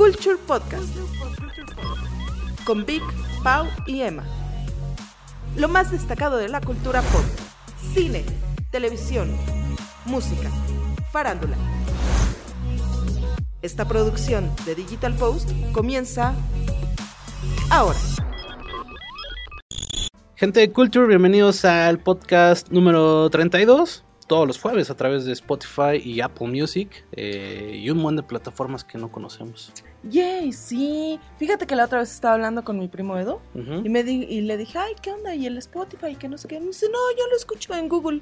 Culture Podcast con Vic, Pau y Emma. Lo más destacado de la cultura pop, cine, televisión, música, farándula. Esta producción de Digital Post comienza ahora. Gente de Culture, bienvenidos al podcast número 32 todos los jueves a través de Spotify y Apple Music eh, y un montón de plataformas que no conocemos. Yay, sí. Fíjate que la otra vez estaba hablando con mi primo Edo y, me y le dije, ay, ¿qué onda? Y el Spotify, que no sé qué. Me dice, no, yo lo escucho en Google.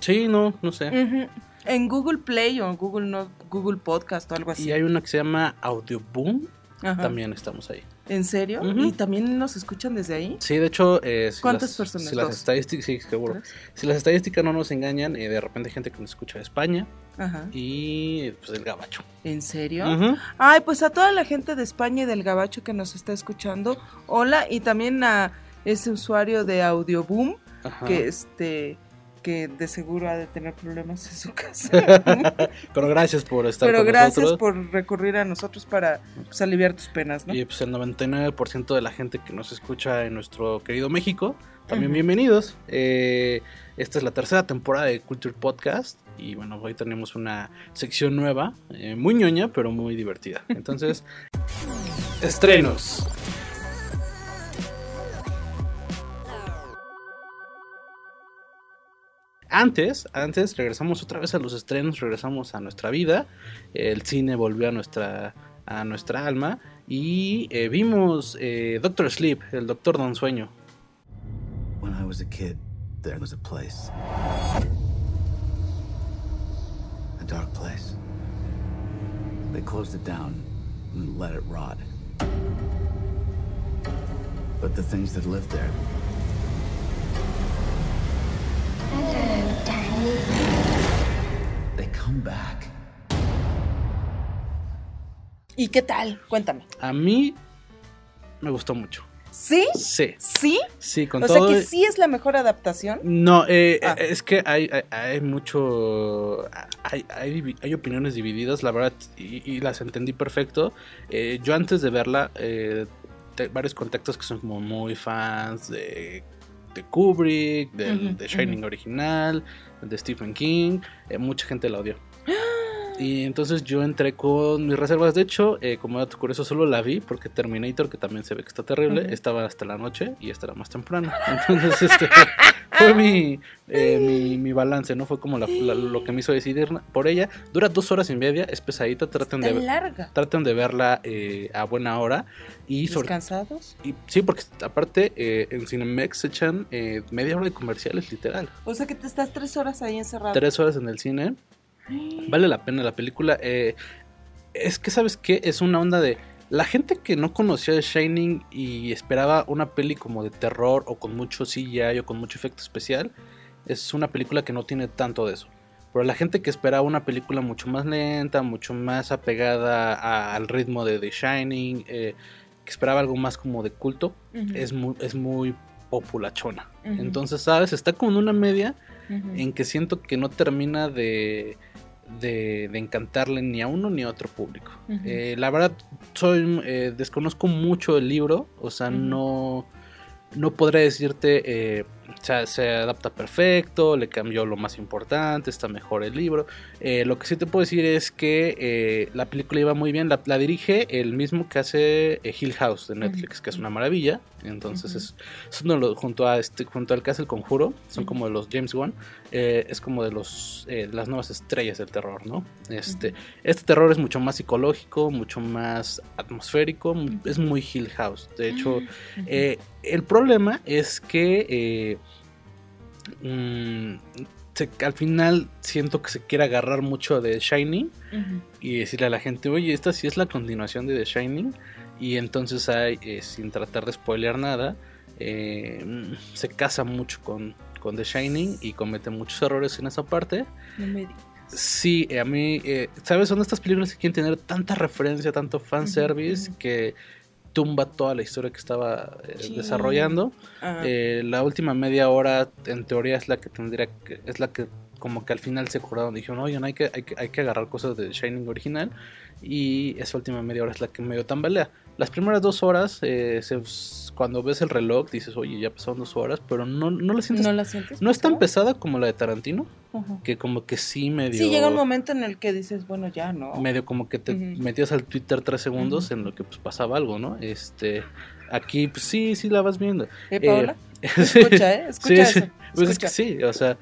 Sí, no, no sé. En Google Play o en Google, no, Google Podcast o algo así. Y hay una que se llama Audioboom. También estamos ahí. ¿En serio? ¿Y también nos escuchan desde ahí? Sí, de hecho... Eh, ¿Cuántas personas? Si las estadísticas, sí, seguro. Si las estadísticas no nos engañan, eh, de repente hay gente que nos escucha de España Ajá. y pues del Gabacho. ¿En serio? Ay, pues a toda la gente de España y del Gabacho que nos está escuchando, hola, y también a ese usuario de Audioboom, que este que de seguro ha de tener problemas en su casa. Pero gracias por estar Pero gracias por recurrir a nosotros para pues, aliviar tus penas, ¿no? Y pues el 99% de la gente que nos escucha en nuestro querido México, también bienvenidos. Eh, esta es la tercera temporada de Culture Podcast y bueno, hoy tenemos una sección nueva, eh, muy ñoña, pero muy divertida. Entonces, estrenos. antes, antes regresamos otra vez a los estrenos, regresamos a nuestra vida, el cine volvió a nuestra, a nuestra alma y eh, vimos eh, Doctor Sleep, el Doctor Don Sueño. When I was a kid, there was a place. A dark place. They closed it down and let it rot. But the things that lived there They come back. ¿Y qué tal? Cuéntame. A mí me gustó mucho. ¿Sí? Sí. ¿Sí? Sí, con o todo. O sea que sí es la mejor adaptación. No, eh, ah. es que hay, hay, mucho. Hay, hay, opiniones divididas, la verdad, y, las entendí perfecto. Eh, yo antes de verla, eh, varios contactos que son como muy fans de de Kubrick, del, de Shining original, de Stephen King, eh, mucha gente la odió. Y entonces yo entré con mis reservas. De hecho, eh, como dato curioso, solo la vi porque Terminator, que también se ve que está terrible, estaba hasta la noche y esta era más temprano. Entonces, este fue eh, mi, mi, balance, ¿no? Fue como lo que me hizo decidir por ella. Dura dos horas y media, es pesadita. Traten, de, larga. traten de verla eh, a buena hora. Y ¿Descansados? Y, sí, porque aparte en Cinemex se echan media hora de comerciales, literal. O sea que te estás tres horas ahí encerrado. Tres horas en el cine. Vale la pena la película. Eh, es que, ¿sabes qué? Es una onda de. La gente que no conocía The Shining y esperaba una peli como de terror o con mucho CGI o con mucho efecto especial, es una película que no tiene tanto de eso. Pero la gente que esperaba una película mucho más lenta, mucho más apegada al ritmo de The Shining, eh, que esperaba algo más como de culto, es, muy, es muy populachona. Entonces, ¿sabes? Está como en una media en que siento que no termina de de, encantarle ni a uno ni a otro público. Eh, la verdad, soy eh, desconozco mucho el libro, o sea, no, no podré decirte eh, se adapta perfecto, le cambió lo más importante, está mejor el libro. Eh, lo que sí te puedo decir es que la película iba muy bien, la, dirige el mismo que hace Hill House de Netflix, que es una maravilla. Entonces es, junto a este, junto al que hace el conjuro, son como de los James Wan, es como de los las nuevas estrellas del terror, ¿no? Este, este terror es mucho más psicológico, mucho más atmosférico, es muy Hill House. De hecho, el problema es que Mm, al final siento que se quiere agarrar mucho de Shining y decirle a la gente, oye, esta sí es la continuación de The Shining. Y entonces hay, eh, sin tratar de spoilear nada, eh, se casa mucho con, con, The Shining y comete muchos errores en esa parte. Sí, a mí, eh, ¿sabes? Son estas películas que quieren tener tanta referencia, tanto fanservice, que tumba toda la historia que estaba eh, desarrollando. Eh, la última media hora, en teoría, es la que tendría que, es la que como que al final se acordaron, dijeron, oye, hay que, hay que, hay que agarrar cosas de Shining original. y esa última media hora es la que medio tambalea. Las primeras dos horas, eh, cuando ves el reloj, dices, oye, ya pasaron dos horas, pero no, no la sientes. No la sientes. No es tan pesada como la de Tarantino, que como que sí medio. Sí, llega un momento en el que dices, bueno, ya, ¿no? Medio como que te metías al Twitter tres segundos en lo que pues pasaba algo, ¿no? Este. Aquí, pues sí, sí la vas viendo. ¿Eh, Paola? Escucha, ¿eh? Escucha sí, eso. Pues es que sí, o sea.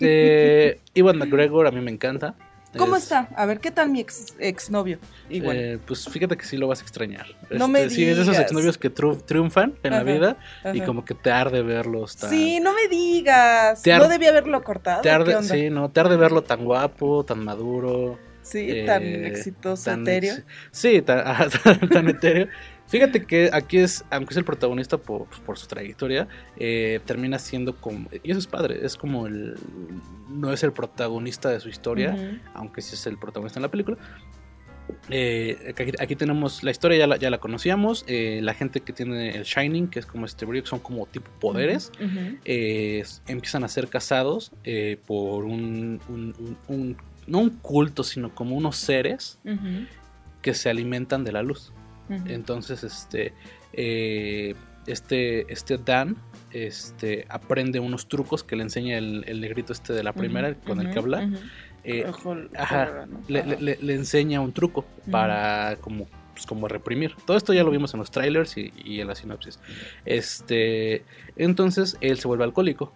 Eh, Iwan McGregor a mí me encanta. ¿Cómo está? A ver, ¿qué tal mi ex exnovio? Igual. Eh, pues fíjate que sí lo vas a extrañar. No me digas. Sí, es de esos exnovios que triunfan en la vida y como que te arde verlos tan... Sí, no me digas. no debía haberlo cortado. Te arde, sí, no, te arde verlo tan guapo, tan maduro. Sí, tan eh, exitoso, tan etéreo. sí, tan, tan etéreo. Fíjate que aquí es, aunque es el protagonista por, su trayectoria, eh, termina siendo como, y eso es padre, es como el, no es el protagonista de su historia, aunque sí es el protagonista en la película. Eh, aquí, tenemos la historia, ya la, ya la conocíamos, eh, la gente que tiene el Shining, que es como este brillo, que son como tipo poderes, empiezan a ser casados por un, no un culto, sino como unos seres que se alimentan de la luz. Entonces, este, eh, este, este Dan este, aprende unos trucos que le enseña el, negrito este de la primera con el que habla. Eh, le, enseña un truco para como, pues, como reprimir. Todo esto ya lo vimos en los trailers y, en la sinopsis. Este, entonces él se vuelve alcohólico.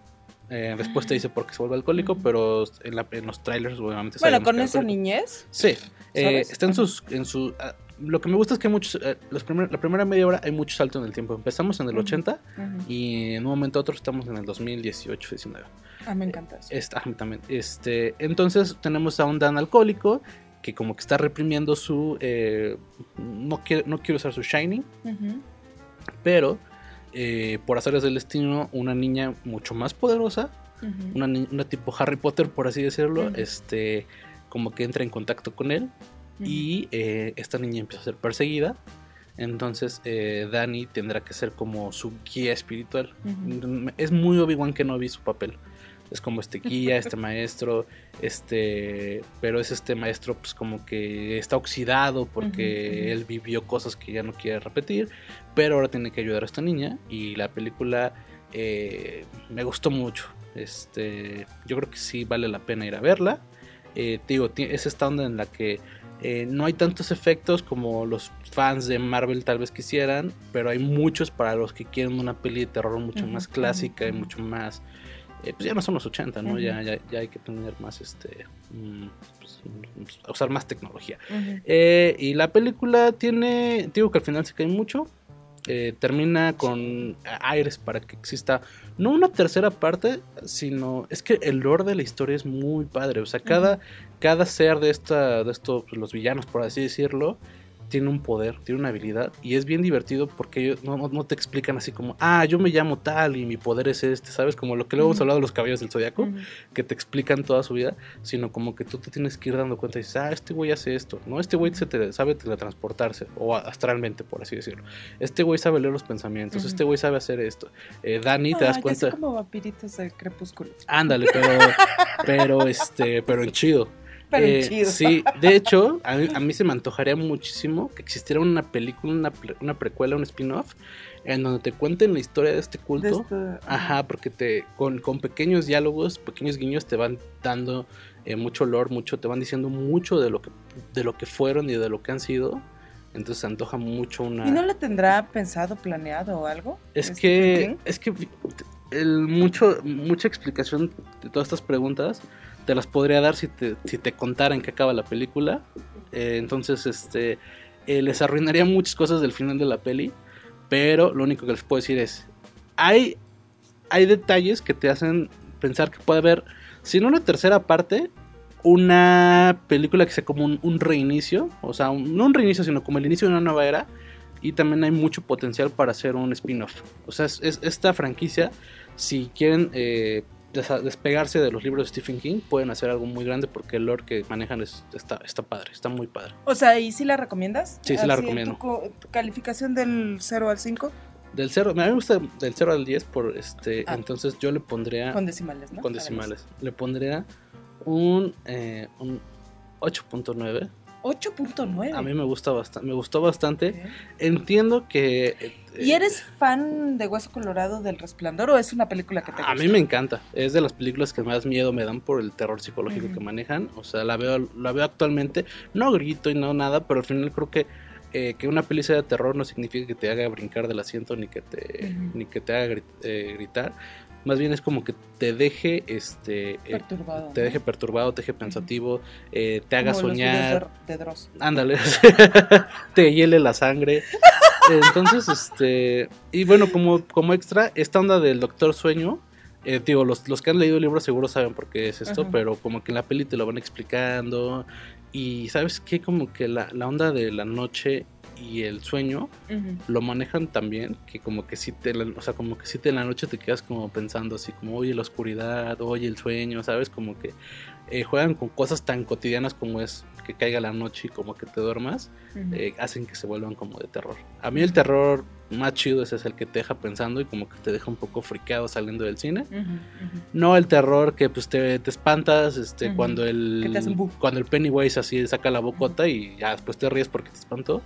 Eh, después te dice por qué se vuelve alcohólico, pero en, los trailers obviamente Bueno, con esa niñez. Sí. está en sus, en su, ah, lo que me gusta es que muchos, eh, los la primera media hora hay mucho salto en el tiempo. Empezamos en el 80 y en un momento a otro estamos en el 2018, 19. Ah, me encanta eso. también. Este, entonces tenemos a un Dan alcohólico que como que está reprimiendo su... Eh, no, quiere, no quiere usar su Shining, pero eh, por hacerles del destino, una niña mucho más poderosa, una, una, tipo Harry Potter, por así decirlo, este, como que entra en contacto con él y eh, esta niña empieza a ser perseguida. Entonces eh, Dani tendrá que ser como su guía espiritual. Es muy Obi-Wan que no vi su papel. Es como este guía, este maestro, este, pero es este maestro pues como que está oxidado porque él vivió cosas que ya no quiere repetir, pero ahora tiene que ayudar a esta niña y la película eh, me gustó mucho. Este, yo creo que sí vale la pena ir a verla. Eh, digo, es esta onda en la que eh, no hay tantos efectos como los fans de Marvel tal vez quisieran, pero hay muchos para los que quieren una peli de terror mucho más clásica y mucho más... Eh, pues ya no son los 80, ¿no? ya, ya, ya, hay que tener más, este... Mm, pues, mm, usar más tecnología. Eh, y la película tiene... Digo que al final se cae mucho. termina con aires para que exista no una tercera parte, sino es que el lore de la historia es muy padre. O sea, cada, cada ser de, esta, de estos, pues, los villanos, por así decirlo, tiene un poder, tiene una habilidad y es bien divertido porque ellos no, te explican así como, ah, yo me llamo tal y mi poder es este, ¿sabes? Como lo que luego hemos hablado de los caballos del zodiaco, que te explican toda su vida, sino como que tú te tienes que ir dando cuenta y dices, ah, este güey hace esto, ¿no? Este güey se te, sabe teletransportarse o astralmente, por así decirlo. Este güey sabe leer los pensamientos, este güey sabe hacer esto. Eh, Dani, te das cuenta. como vampiritos del crepúsculo. Ándale, pero, pero, este, pero en chido. Eh, sí, de hecho, a mí, se me antojaría muchísimo que existiera una película, una, precuela, un spin-off, en donde te cuenten la historia de este culto. Ajá, porque te con, pequeños diálogos, pequeños guiños te van dando eh, mucho olor, mucho, te van diciendo mucho de lo que de lo que fueron y de lo que han sido. Entonces se antoja mucho una. ¿Y no lo tendrá pensado, planeado o algo? Es este que es que mucho mucha explicación de todas estas preguntas te las podría dar si te, si te contara en qué acaba la película. Eh, entonces, este, eh, les arruinaría muchas cosas del final de la peli. Pero lo único que les puedo decir es, hay, hay detalles que te hacen pensar que puede haber, si no una tercera parte, una película que sea como un, reinicio. O sea, no un reinicio, sino como el inicio de una nueva era. Y también hay mucho potencial para hacer un spin-off. O sea, es, esta franquicia, si quieren eh, despegarse de los libros de Stephen King, pueden hacer algo muy grande porque el lore que manejan está, está padre, está muy padre. O sea, ¿y si la recomiendas? Sí, sí la recomiendo. Tu, calificación del 0 al 5? Del 0, a mí me gusta del 0 al 10, por este, ah. entonces yo le pondría... Con decimales, ¿no? Con decimales. Le pondría un, eh, un 8.9 8.9. A mí me gusta bastante, me gustó bastante. Entiendo que eh, ¿Y eres fan de Hueso Colorado del Resplandor o es una película que te gusta? A mí me encanta. Es de las películas que más miedo me dan por el terror psicológico que manejan. O sea, la veo la veo actualmente, no grito y no nada, pero al final creo que eh, que una peli sea de terror no significa que te haga brincar del asiento ni que te ni que te haga eh, gritar más bien es como que te deje este eh, perturbado, te deje perturbado te deje pensativo eh, te haga soñar. de, de ándale te hiele la sangre. Entonces este y bueno como como extra esta onda del doctor sueño eh, digo los, los que han leído el libro seguro saben por qué es esto pero como que en la peli te lo van explicando y sabes qué como que la, la onda de la noche y el sueño lo manejan también que como que si te o sea como que si te en la noche te quedas como pensando así como oye la oscuridad oye el sueño sabes como que eh, juegan con cosas tan cotidianas como es que caiga la noche y como que te duermas, eh, hacen que se vuelvan como de terror. A mí el terror más chido ese es el que te deja pensando y como que te deja un poco friqueado saliendo del cine. No el terror que pues te, te espantas este, cuando el cuando el Pennywise así saca la bocota y ya después te ríes porque te espantó.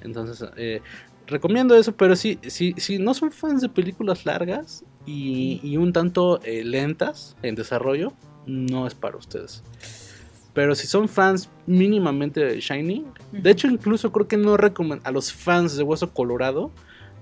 Entonces eh, recomiendo eso, pero si sí, sí, no son fans de películas largas y, y un tanto lentas en desarrollo, no es para ustedes. Pero si son fans mínimamente de Shiny, de hecho incluso creo que no recomiendo a los fans de Hueso Colorado,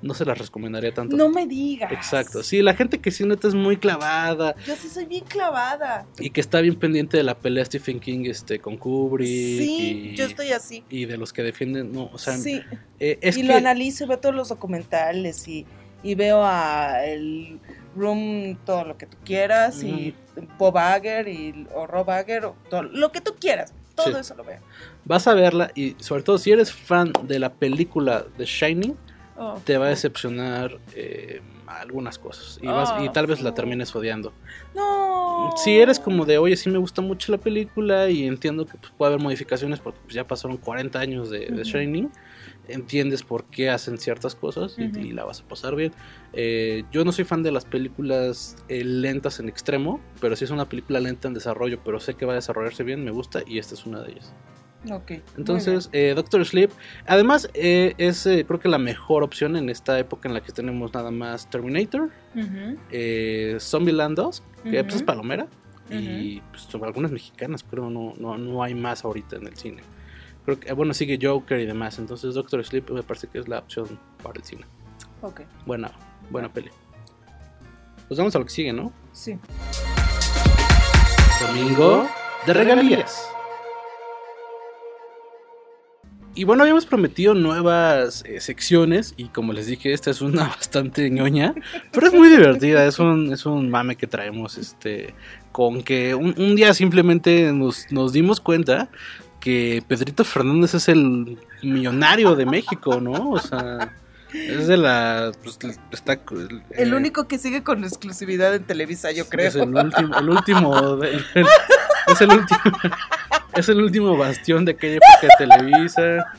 no se las recomendaría tanto. No me digas. Exacto. Sí, la gente que sí neta es muy clavada. Yo sí soy bien clavada. Y que está bien pendiente de la pelea Stephen King este, con Kubrick. Sí, yo estoy así. Y de los que defienden, no, o sea. Sí. Eh, y lo analizo, veo todos los documentales y, y veo a el Room, todo lo que tú quieras, y Bob Ager y, o Rob Ager, o todo, lo que tú quieras, todo eso lo veo. Vas a verla y sobre todo si eres fan de la película The Shining, oh, te va a decepcionar eh, algunas cosas y, vas, y tal vez la termines odiando. No. Si eres como de, oye, sí me gusta mucho la película y entiendo que pues, puede haber modificaciones porque pues, ya pasaron 40 años de, The Shining entiendes por qué hacen ciertas cosas y, la vas a pasar bien. Eh, yo no soy fan de las películas eh, lentas en extremo, pero si es una película lenta en desarrollo, pero sé que va a desarrollarse bien, me gusta y esta es una de ellas. Ok. Entonces, eh, Doctor Sleep, además es creo que la mejor opción en esta época en la que tenemos nada más Terminator, Zombieland 2, que pues, es palomera, y pues, algunas mexicanas, pero no, no, no hay más ahorita en el cine. Creo que, bueno, sigue Joker y demás. Entonces Doctor Sleep me parece que es la opción para el cine. Ok. Buena, buena peli. Pues vamos a lo que sigue, ¿no? Sí. Domingo de regalías. Y bueno, habíamos prometido nuevas eh, secciones y como les dije, esta es una bastante ñoña, pero es muy divertida, es un, es un mame que traemos este, con que un, un día simplemente nos, nos dimos cuenta que Pedrito Fernández es el millonario de México, ¿no? O sea, es de la. Pues, está, el eh, único que sigue con exclusividad en Televisa, yo creo. Es el último. El último es el último. Es el último bastión de aquella época de Televisa.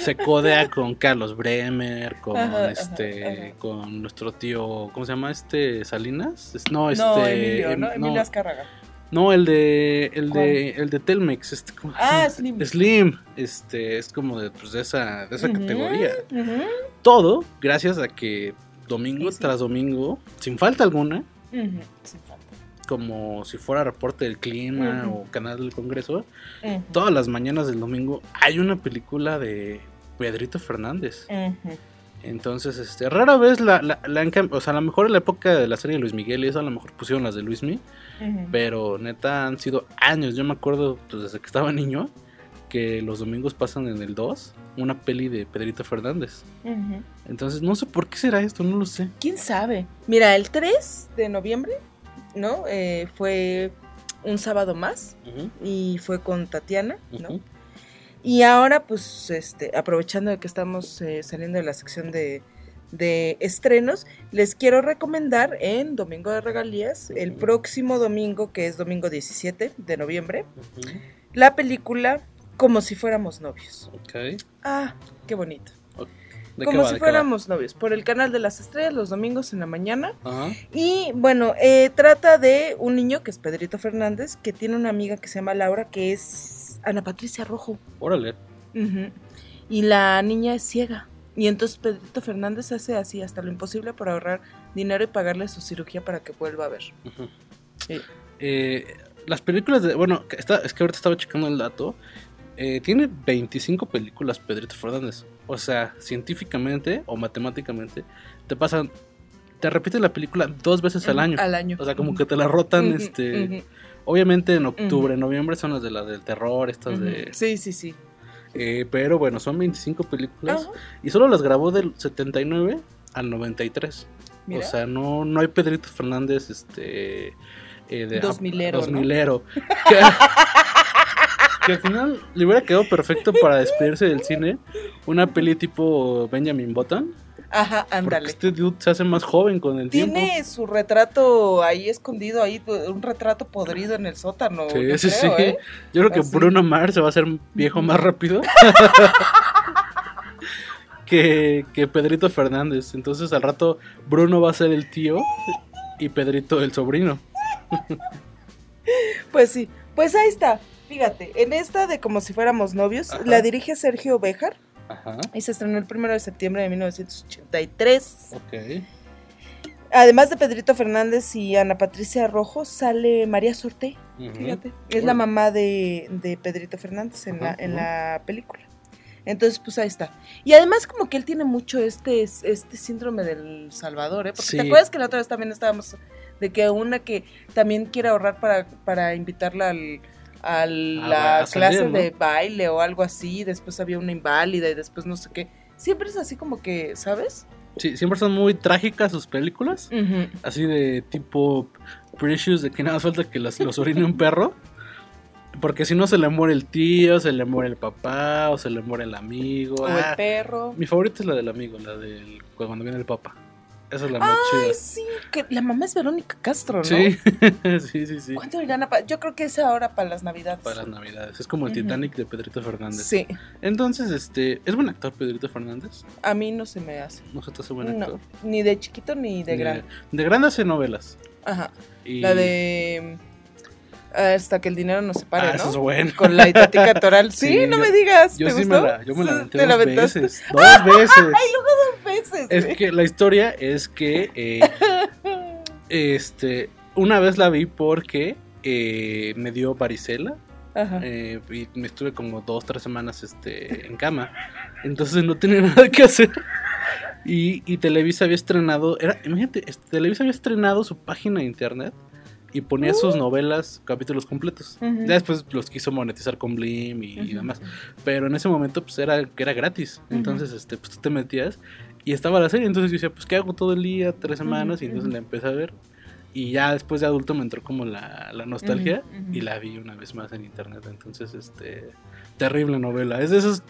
Se codea con Carlos Bremer, con este, con nuestro tío, ¿cómo se llama este? Salinas, no, este, no, Emilio, ¿no? Emilio Azcárraga. No, el de el de el de Telmex, este Ah, Slim. Slim, este es como de, pues, de esa de esa categoría. Todo gracias a que domingo tras domingo, sin falta alguna, sin falta. Como si fuera reporte del clima o canal del Congreso, todas las mañanas del domingo hay una película de Pedrito Fernández. Entonces, este, rara vez la, la, la o sea, a lo mejor en la época de la serie de Luis Miguel y eso a lo mejor pusieron las de Luis Miguel pero neta han sido años. Yo me acuerdo pues, desde que estaba niño que los domingos pasan en el 2 una peli de Pedrito Fernández. Entonces no sé por qué será esto, no lo sé. ¿Quién sabe? Mira, el 3 de noviembre, ¿no? Eh, fue un sábado más y fue con Tatiana, ¿no? Y ahora, pues, este, aprovechando de que estamos eh, saliendo de la sección de de estrenos, les quiero recomendar en Domingo de Regalías, el próximo domingo, que es domingo 17 de noviembre, la película Como si fuéramos novios. Ah, qué bonito. Como si fuéramos novios, por el canal de las estrellas los domingos en la mañana. Y bueno, eh, trata de un niño que es Pedrito Fernández, que tiene una amiga que se llama Laura, que es Ana Patricia Rojo. Órale. Y la niña es ciega. Y entonces Pedrito Fernández hace así hasta lo imposible por ahorrar dinero y pagarle su cirugía para que vuelva a ver. Eh, las películas de. Bueno, está, es que ahorita estaba checando el dato. Eh, tiene 25 películas Pedrito Fernández. O sea, científicamente o matemáticamente, te pasan. Te repiten la película dos veces al año. Al año. O sea, como que te la rotan, este. Obviamente en octubre, noviembre son las de las del terror, estas de. Sí, sí, sí. Eh, pero bueno, son 25 películas. Y solo las grabó del 79 al 93. O sea, no, no hay Pedrito Fernández, este. Eh, de, 2000 2000 que, al final le hubiera quedado perfecto para despedirse del cine. Una peli tipo Benjamin Button. Ajá, ándale. Este dude se hace más joven con el tiempo. Tiene su retrato ahí escondido, ahí un retrato podrido en el sótano. Sí, sí, sí. ¿eh? Yo creo que Bruno Mars se va a hacer viejo más rápido. que, que Pedrito Fernández. Entonces al rato Bruno va a ser el tío y Pedrito el sobrino. pues sí, pues ahí está. Fíjate, en esta de como si fuéramos novios, la dirige Sergio Bejar. Y se estrenó el primero de septiembre de 1983. Ok. Además de Pedrito Fernández y Ana Patricia Rojo, sale María Sorte. Fíjate. Es la mamá de, Pedrito Fernández en, la, en la película. Entonces, pues ahí está. Y además, como que él tiene mucho este, este síndrome del Salvador, ¿eh? Porque te acuerdas que la otra vez también estábamos de que una que también quiere ahorrar para, para invitarla al, a la clase de baile o algo así, después había una inválida y después no sé qué. Siempre es así como que, ¿sabes? Sí, siempre son muy trágicas sus películas. Así de tipo Precious, de que nada falta que los, los orine un perro. Porque si no se le muere el tío, se le muere el papá, o se le muere el amigo. O el ah, perro. Mi favorita es la del amigo, la del cuando viene el papá. Esa es la más Ay, sí, que la mamá es Verónica Castro, ¿no? Sí, sí, sí, sí. ¿Cuánto irán a Yo creo que es ahora para las navidades. Para las navidades. Es como el Titanic de Pedrito Fernández. Sí. Entonces, este, ¿es buen actor Pedrito Fernández? A mí no se me hace. ¿No se te hace buen actor? No, ni de chiquito ni de grande. De, grande hace novelas. Ajá. La de hasta que el dinero nos separe, ah, ¿no? Eso es bueno. Con la itática toral. Sí, no me digas. Yo ¿te sí gustó? me la, yo me la aventé dos veces. Dos veces. Ay, luego dos veces. Es que la historia es que eh, este una vez la vi porque eh, me dio varicela. Ajá. Eh, y me estuve como dos, tres semanas este, en cama. Entonces no tenía nada que hacer. Y, y Televisa había estrenado, era, imagínate, Televisa había estrenado su página de internet y ponía sus uh. novelas, capítulos completos. Ya después los quiso monetizar con Blim y, demás. Pero en ese momento, pues era era gratis. Entonces, este, pues tú te metías y estaba la serie. Entonces yo decía, pues, ¿qué hago todo el día? Tres semanas. Y entonces la empecé a ver. Y ya después de adulto me entró como la, la nostalgia y la vi una vez más en internet. Entonces, este, terrible novela. Es de esos,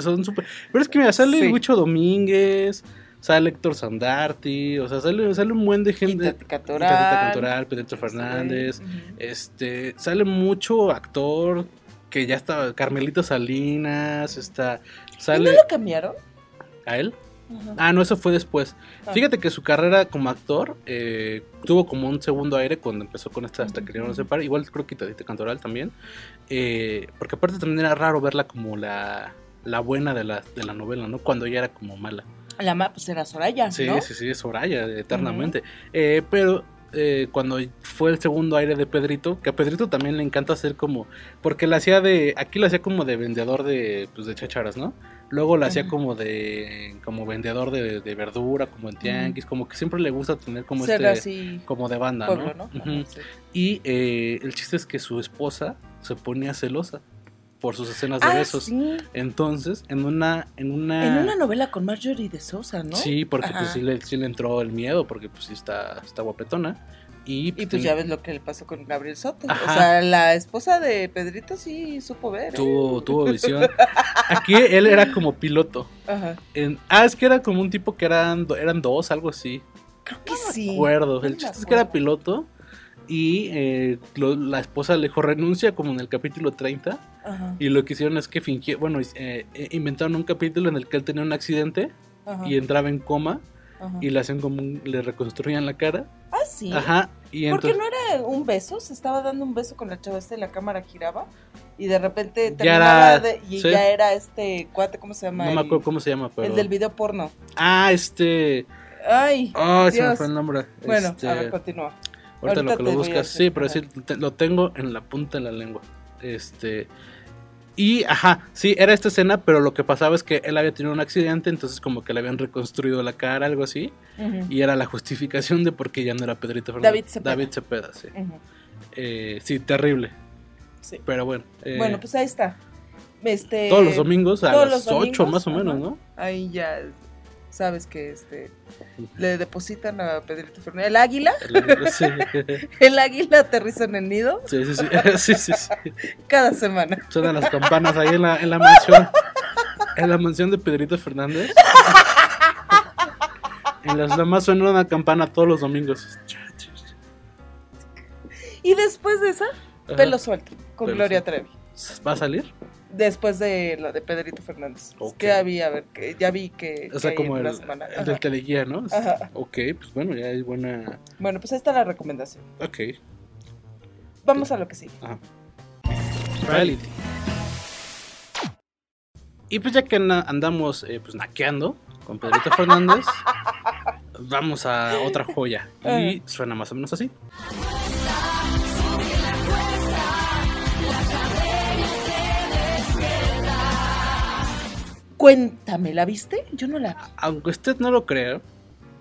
son súper... Pero es que mira, sale sí. Domínguez sale Héctor Sandarti, o sea, sale, sale un buen de gente. Cantoral. Pedro Fernández, este, sale mucho actor que ya está, Carmelito Salinas, está, sale... ¿Y no lo cambiaron? ¿A él? Ah, no, eso fue después. Ah. Fíjate que su carrera como actor eh, tuvo como un segundo aire cuando empezó con esta hasta que no se para. Igual creo que Tadita Cantoral también. Eh, porque aparte también era raro verla como la, la buena de la, de la novela, ¿no? Cuando ella era como mala. La mamá pues era Soraya. Sí, sí, sí, Soraya, eternamente. Eh, pero eh, cuando fue el segundo aire de Pedrito, que a Pedrito también le encanta hacer como. Porque la hacía de. Aquí lo hacía como de vendedor de, pues, de chacharas, ¿no? Luego la hacía como de. como vendedor de, verdura, como en tianguis, como que siempre le gusta tener como este. como de banda, ¿no? Y eh, el chiste es que su esposa se ponía celosa por sus escenas de ah, besos. Entonces, en una, en una. En una novela con Marjorie de Sosa, ¿no? Sí, porque pues sí le, sí le, entró el miedo, porque pues sí está, está guapetona. Y, pues, y pues ya ves lo que le pasó con Gabriel Soto. O sea, la esposa de Pedrito sí supo ver. ¿eh? Tuvo, tuvo visión. Aquí él era como piloto. Ajá. ah, es que era como un tipo que eran, eran dos, algo así. Creo que sí. Me acuerdo. El chiste es que era piloto y eh, la esposa le dijo renuncia como en el capítulo 30 Y lo que hicieron es que fingieron, bueno, eh, eh, inventaron un capítulo en el que él tenía un accidente y entraba en coma y le hacían como le reconstruían la cara. Ah, sí. Ajá. Y Porque no era un beso, se estaba dando un beso con la chava este y la cámara giraba y de repente terminaba de, y ya era este cuate, ¿cómo se llama? No me acuerdo cómo se llama, pero... El del video porno. Ah, este... Ay, oh, se me fue el nombre. Bueno, este... a ver, continúa. Ahorita, lo que lo buscas, sí, pero sí, lo tengo en la punta de la lengua. Este... Y, ajá, sí, era esta escena, pero lo que pasaba es que él había tenido un accidente, entonces como que le habían reconstruido la cara, algo así. Y era la justificación de por qué ya no era Pedrito Fernández. David Cepeda. David Cepeda, sí. eh, sí, terrible. Sí. Pero bueno. Eh, bueno, pues ahí está. Este, todos los domingos a las 8 más o menos, ¿no? Ahí ya sabes que este le depositan a Pedrito Fernández. ¿El águila? El, águila aterriza en el nido. Sí, sí, sí. sí, sí, Cada semana. Suenan las campanas ahí en la, en la mansión. En la mansión de Pedrito Fernández. En las demás suena una campana todos los domingos. Y después de esa, pelo suelto, con Gloria Trevi. ¿Va a salir? Después de la de Pedrito Fernández. Que había, a ver, que ya vi que. O sea, como el, el del teleguía, ¿no? Ajá. Ok, pues bueno, ya es buena. Bueno, pues ahí está la recomendación. Ok. Vamos a lo que sigue. Ajá. Reality. Y pues ya que andamos eh, pues naqueando con Pedrito Fernández, vamos a otra joya. Y suena más o menos así. Cuéntame, ¿la viste? Yo no la Aunque usted no lo crea,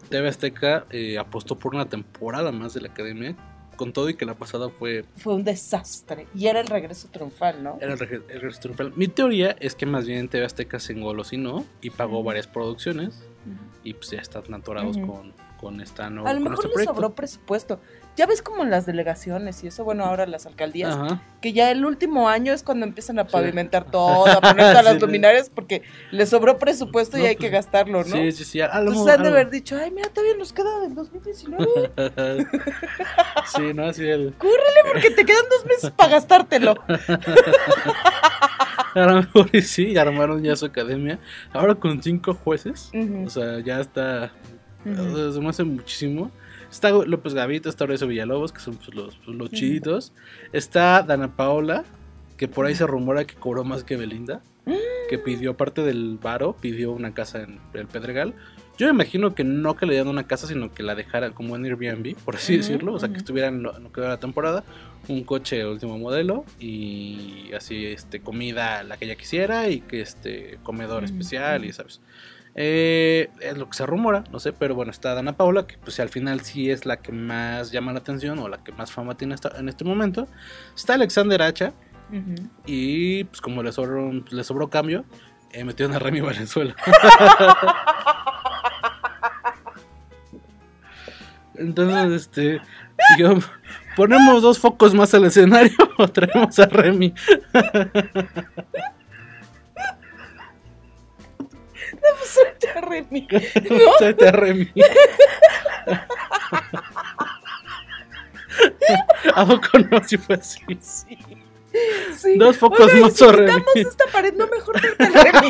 TV Azteca eh, apostó por una temporada más de la academia, con todo y que la pasada fue... Fue un desastre. Y era el regreso triunfal, ¿no? Era el, regreso triunfal. Mi teoría es que más bien TV Azteca se engolosinó y pagó varias producciones. Y pues ya están atorados con, con esta nueva... A lo mejor este le sobró presupuesto. Ya ves como en las delegaciones y eso, bueno, ahora las alcaldías, que ya el último año es cuando empiezan a pavimentar todo, a poner todas las luminarias porque le sobró presupuesto y hay que pues, gastarlo, ¿no? Sí, sí, sí. Entonces han de haber dicho, ay, mira, todavía nos queda del 2019. sí, no, así el... Cúrrele porque te quedan dos meses para gastártelo. a lo mejor sí, armaron ya su academia. Ahora con cinco jueces, o sea, ya está... Se me hace muchísimo. Está López Gavito, está Horacio Villalobos, que son pues, los, pues, los chiditos. Está Dana Paola, que por ahí se rumora que cobró más que Belinda. Que pidió parte del varo, pidió una casa en el Pedregal. Yo me imagino que no que le dieran una casa, sino que la dejaran como en Airbnb, por así decirlo. O sea, que estuviera en lo, que la temporada. Un coche último modelo y así, este, comida la que ella quisiera y que este, comedor especial y, ¿sabes? Eh, es lo que se rumora, no sé, pero bueno, está Dana Paula, que pues al final sí es la que más llama la atención o la que más fama tiene en este momento. Está Alexander Hacha, y pues como le sobró, le sobró cambio, eh, metió a Remy Valenzuela. Entonces, este, ponemos dos focos más al escenario o traemos a Remy. Suerte a Remy. ¿No? Suerte a Remy. ¿A poco no? Si fue así. Sí. Sí. Dos focos Oye, más si quitamos esta pared, no mejor que Remy.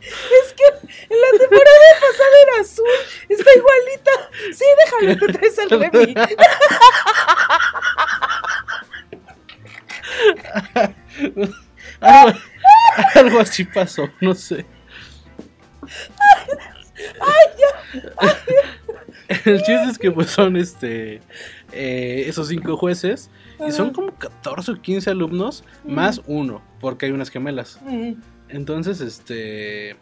es que en la temporada pasada era azul. Está igualita. Sí, déjame, te traes al Remy. Algo, así pasó, no sé. Ay. El chiste es que pues son este eh, esos cinco jueces y son como 14 o 15 alumnos más uno, porque hay unas gemelas. Entonces, este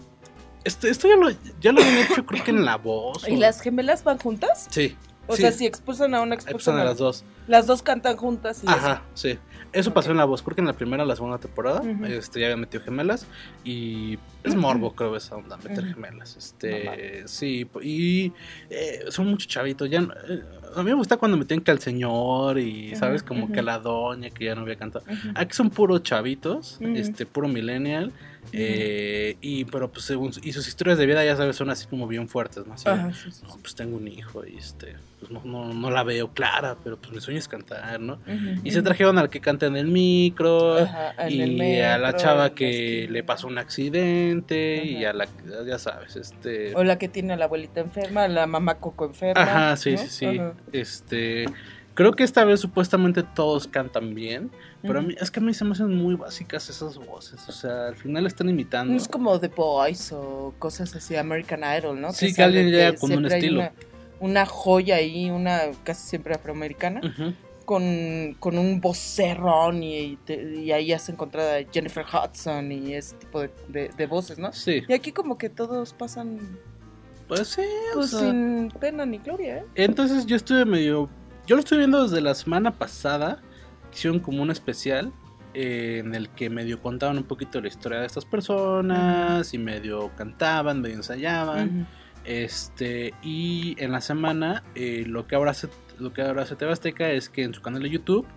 este, esto ya lo, ya lo habían hecho creo que en La Voz. ¿Y las gemelas van juntas? Sí. O sea, si expulsan a una, expulsan, a las dos. Las dos cantan juntas. Y Ajá, sí. Eso pasó en la voz, creo que en la primera o la segunda temporada, este, ya habían metido gemelas y es morbo, creo, esa onda, meter gemelas. Este, sí, y eh, son muchos chavitos, ya, eh, a mí me gusta cuando metían que al señor y, ¿sabes? Como que a la doña que ya no había cantado. Aquí son puros chavitos, este, puro millennial. Eh, y pero pues según y sus historias de vida ya sabes son así como bien fuertes no, pues tengo un hijo y este pues no, no, no, la veo clara pero pues mi sueño es cantar no y se trajeron al que canta en el micro y a la chava que le pasó un accidente y a la ya sabes este o la que tiene a la abuelita enferma la mamá coco enferma ajá sí sí sí este Creo que esta vez supuestamente todos cantan bien, pero a mí, es que a mí se me hacen muy básicas esas voces. O sea, al final están imitando. No es como The Boys o cosas así, American Idol, ¿no? Sí, que, alguien llega con un estilo. Una, joya ahí, una casi siempre afroamericana. Con, un vocerrón y, y, ahí has encontrado a Jennifer Hudson y ese tipo de, voces, ¿no? Sí. Y aquí como que todos pasan pues sí, pues sin pena ni gloria, ¿eh? Entonces yo estuve medio yo lo estoy viendo desde la semana pasada. Hicieron como un especial eh, en el que medio contaban un poquito la historia de estas personas y medio cantaban, medio ensayaban. Este, y en la semana eh, lo que ahora hace, lo que ahora hace Tebasteca es que en su canal de YouTube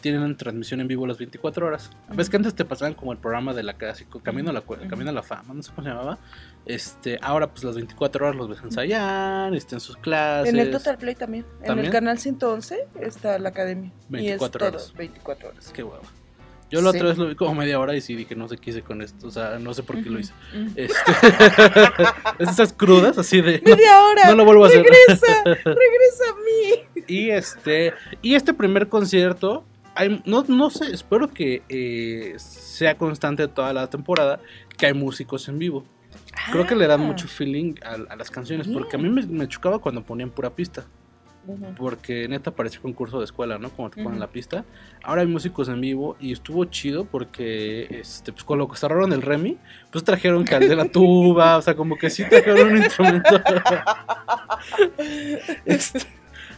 tienen transmisión en vivo las 24 horas. Ves que antes te pasaban como el programa de la casa, Camino a la, Camino a la Fama, no sé cómo se llamaba. Este, ahora pues las 24 horas los ves ensayar, este, en sus clases. En el Total Play también. En el canal 111 está la academia. 24 horas. 24 horas. Qué huevo. Yo la otra vez lo vi como media hora y sí dije, no sé qué hice con esto. O sea, no sé por qué lo hice. Este, esas crudas así de. Media hora. No lo vuelvo a hacer. Regresa, regresa a mí. Y este, y este primer concierto no, no sé, espero que eh, sea constante toda la temporada que hay músicos en vivo. Creo que le dan ah. mucho feeling a, las canciones, porque a mí me, chocaba cuando ponían pura pista. Porque neta parecía concurso de escuela, ¿no? Como te ponen la pista. Ahora hay músicos en vivo y estuvo chido porque, este, pues con lo que cerraron el Remy, pues trajeron cal de la tuba, o sea, como que sí trajeron un instrumento. este,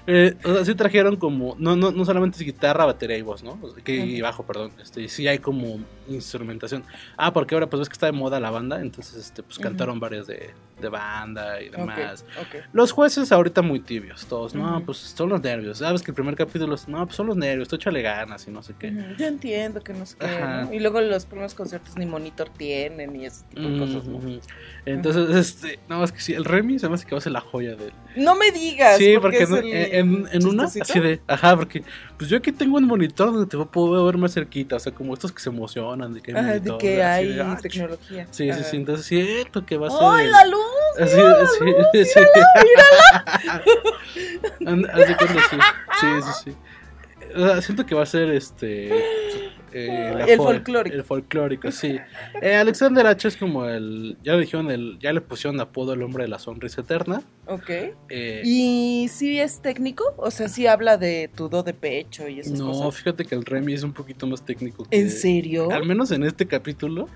eh, o sea, sí trajeron como, no, no, no solamente es guitarra, batería y voz, ¿no? que, y bajo, perdón. Este, sí hay como instrumentación. Ah, porque ahora pues ves que está de moda la banda, entonces este, pues cantaron varias de, de, banda y demás. Los jueces ahorita muy tibios, todos, no, pues son los nervios. Sabes que el primer capítulo es, no, pues son los nervios, tú échale ganas y no sé qué. Yo entiendo que no sé qué, ¿no? Y luego los primeros conciertos ni monitor tienen y ese tipo de cosas, ¿no? Entonces, este, no, es que sí, el Remy se me hace que va a ser la joya de él. No me digas. Sí, porque, en, en una, así de, ajá, porque pues yo aquí tengo un monitor donde te puedo ver más cerquita, o sea, como estos que se emocionan de que hay, ajá, de que hay ah, tecnología. Sí, sí, sí, entonces cierto que va a ser. ¡Ay, la luz! Así, sí, sí, sí, mírala, mírala. así cuando sí, sí, sí, sí. siento que va a ser este eh, el folclórico. El folclórico, sí. Eh, Alexander H es como el. Ya le dijeron, el, ya le pusieron apodo el hombre de la sonrisa eterna. Ok. Eh, ¿Y si es técnico? O sea, si habla de tu do de pecho y esas cosas. No, fíjate que el Remy es un poquito más técnico. ¿En serio? Al menos en este capítulo.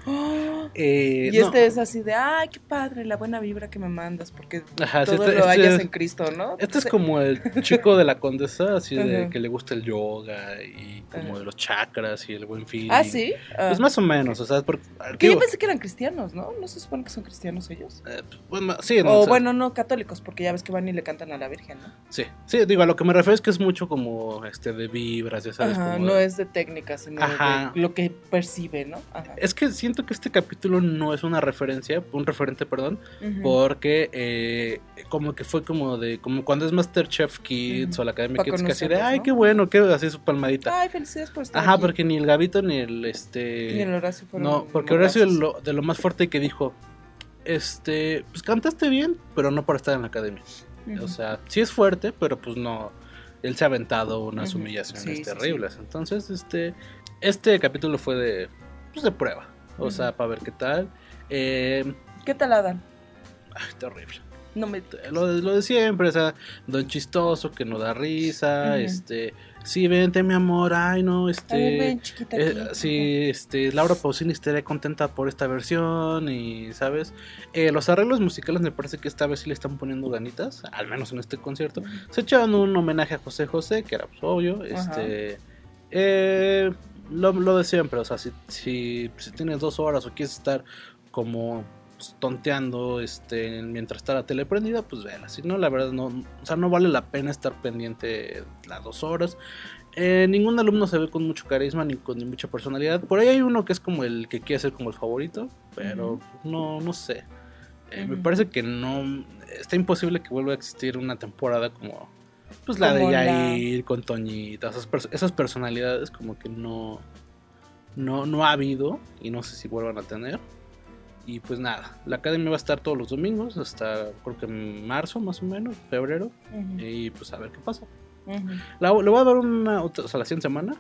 Y este es así de, ay, qué padre, la buena vibra que me mandas, porque todo este, lo este en Cristo, ¿no? Este es como el chico de la condesa, así de que le gusta el yoga y como de los chakras y el buen fin. Ah, sí. Pues más o menos, o sea, porque, que yo pensé que eran cristianos, ¿no? ¿No se supone que son cristianos ellos? Eh, pues, sí, no, o, bueno, no católicos, porque ya ves que van y le cantan a la Virgen, ¿no? Sí, sí, digo, a lo que me refiero es que es mucho como este de vibras, ya sabes. Ajá, no es de técnicas, sino de lo que percibe, ¿no? Ajá. Es que siento que este capítulo no es una referencia, un referente, perdón, porque eh, como que fue como de, como cuando es Masterchef Kids o la Academia Kids, que así de, ay, qué bueno, qué así su palmadita. Ay, felicidades por estar Ajá, porque ni el Gavito ni el este. Ni el Horacio fueron No, porque Horacio de lo, de lo más fuerte que dijo, este, pues cantaste bien, pero no para estar en la academia. O sea, sí es fuerte, pero pues no. Él se ha aventado unas humillaciones terribles. Entonces, este, este capítulo fue de, pues de prueba. O sea, para ver qué tal. Eh, ¿Qué tal Adam? Ay, terrible. No me... Lo, lo, de siempre, o sea, don chistoso que no da risa, este, sí, vente mi amor, ay no, este, ven, chiquita, eh, sí, este, Laura Pausini estaría contenta por esta versión y, ¿sabes? Eh, los arreglos musicales me parece que esta vez sí le están poniendo ganitas, al menos en este concierto. Se echaron un homenaje a José José, que era pues, obvio, este, eh, lo, lo, de siempre, o sea, si, si, si tienes dos horas o quieres estar como tonteando este, mientras está la tele prendida, pues vela. Si no, la verdad, no, o sea, no vale la pena estar pendiente las dos horas. Eh, ningún alumno se ve con mucho carisma ni con mucha personalidad. Por ahí hay uno que es como el que quiere ser como el favorito, pero no, no sé. Eh, me parece que no. Está imposible que vuelva a existir una temporada como. Pues la de Yair con Toñita. Esas, esas, personalidades como que no, no. No ha habido. Y no sé si vuelvan a tener. Y pues nada. La academia va a estar todos los domingos. Hasta creo que marzo más o menos. Febrero. Y pues a ver qué pasa. le voy a dar una. O sea, la siguiente semana.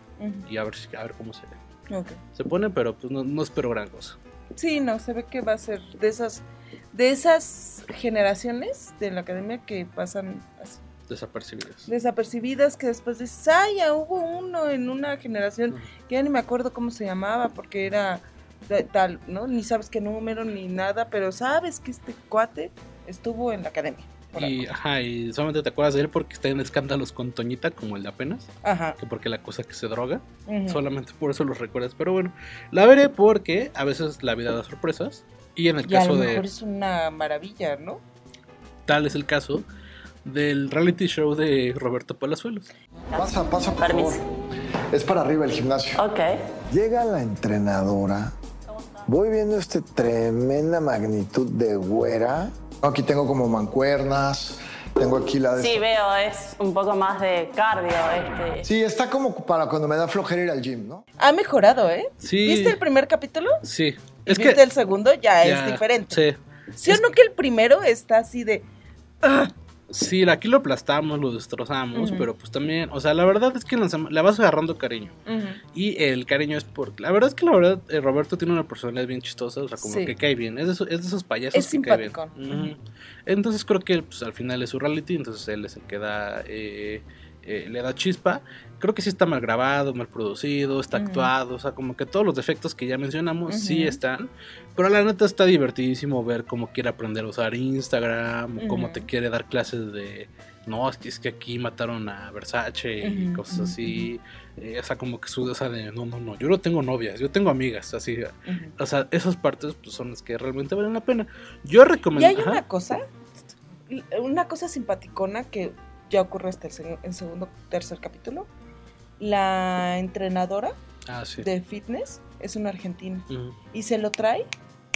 Y a ver, a ver cómo se, se pone. Pero pues no, no espero gran cosa. Sí, no. Se ve que va a ser de esas de esas generaciones de la academia que pasan así. Desapercibidas. Desapercibidas que después dices, ay, ya hubo uno en una generación que ya ni me acuerdo cómo se llamaba porque era tal, ¿no? Ni sabes qué número ni nada, pero sabes que este cuate estuvo en la academia. Y, ajá, y solamente te acuerdas de él porque está en escándalos con Toñita, como el de apenas. Ajá. Que porque la cosa que se droga. Solamente por eso los recuerdas. Pero bueno, la veré porque a veces la vida da sorpresas. Y en el caso a lo mejor es una maravilla, ¿no? Tal es el caso del reality show de Roberto Palazuelos. Pasa, pasa, por favor. Es para arriba el gimnasio. Ok. Llega la entrenadora. Voy viendo este tremenda magnitud de güera. Aquí tengo como mancuernas. Tengo aquí la de. Sí, veo, es un poco más de cardio. Este. Sí, está como para cuando me da flojera ir al gym, ¿no? Ha mejorado, ¿eh? Sí. ¿Viste el primer capítulo? Sí. Es que el segundo ya, es diferente. Sí. ¿Sí o no que el primero está así de. ¡ah! Sí, aquí lo aplastamos, lo destrozamos, pero pues también, o sea, la verdad es que la vas agarrando cariño. Y el cariño es por... La verdad es que la verdad, eh, Roberto tiene una personalidad bien chistosa, o sea, como que cae bien. Es de, esos payasos que cae bien. Entonces creo que pues, al final es su reality, entonces él es el que da... Eh, eh, le da chispa. Creo que sí está mal grabado, mal producido, está actuado, o sea, como que todos los defectos que ya mencionamos sí están. Pero la neta está divertidísimo ver cómo quiere aprender a usar Instagram, o cómo te quiere dar clases de, no, es que, es que aquí mataron a Versace y cosas así. Eh, o sea, como que su, o sea, de, no, no, no, yo no tengo novias, yo tengo amigas, así. O sea, esas partes pues, son las que realmente valen la pena. Yo recomiendo... Y hay una cosa, una cosa simpaticona que ya ocurre hasta el, segundo, tercer capítulo. La entrenadora ah, de fitness es una argentina y se lo trae,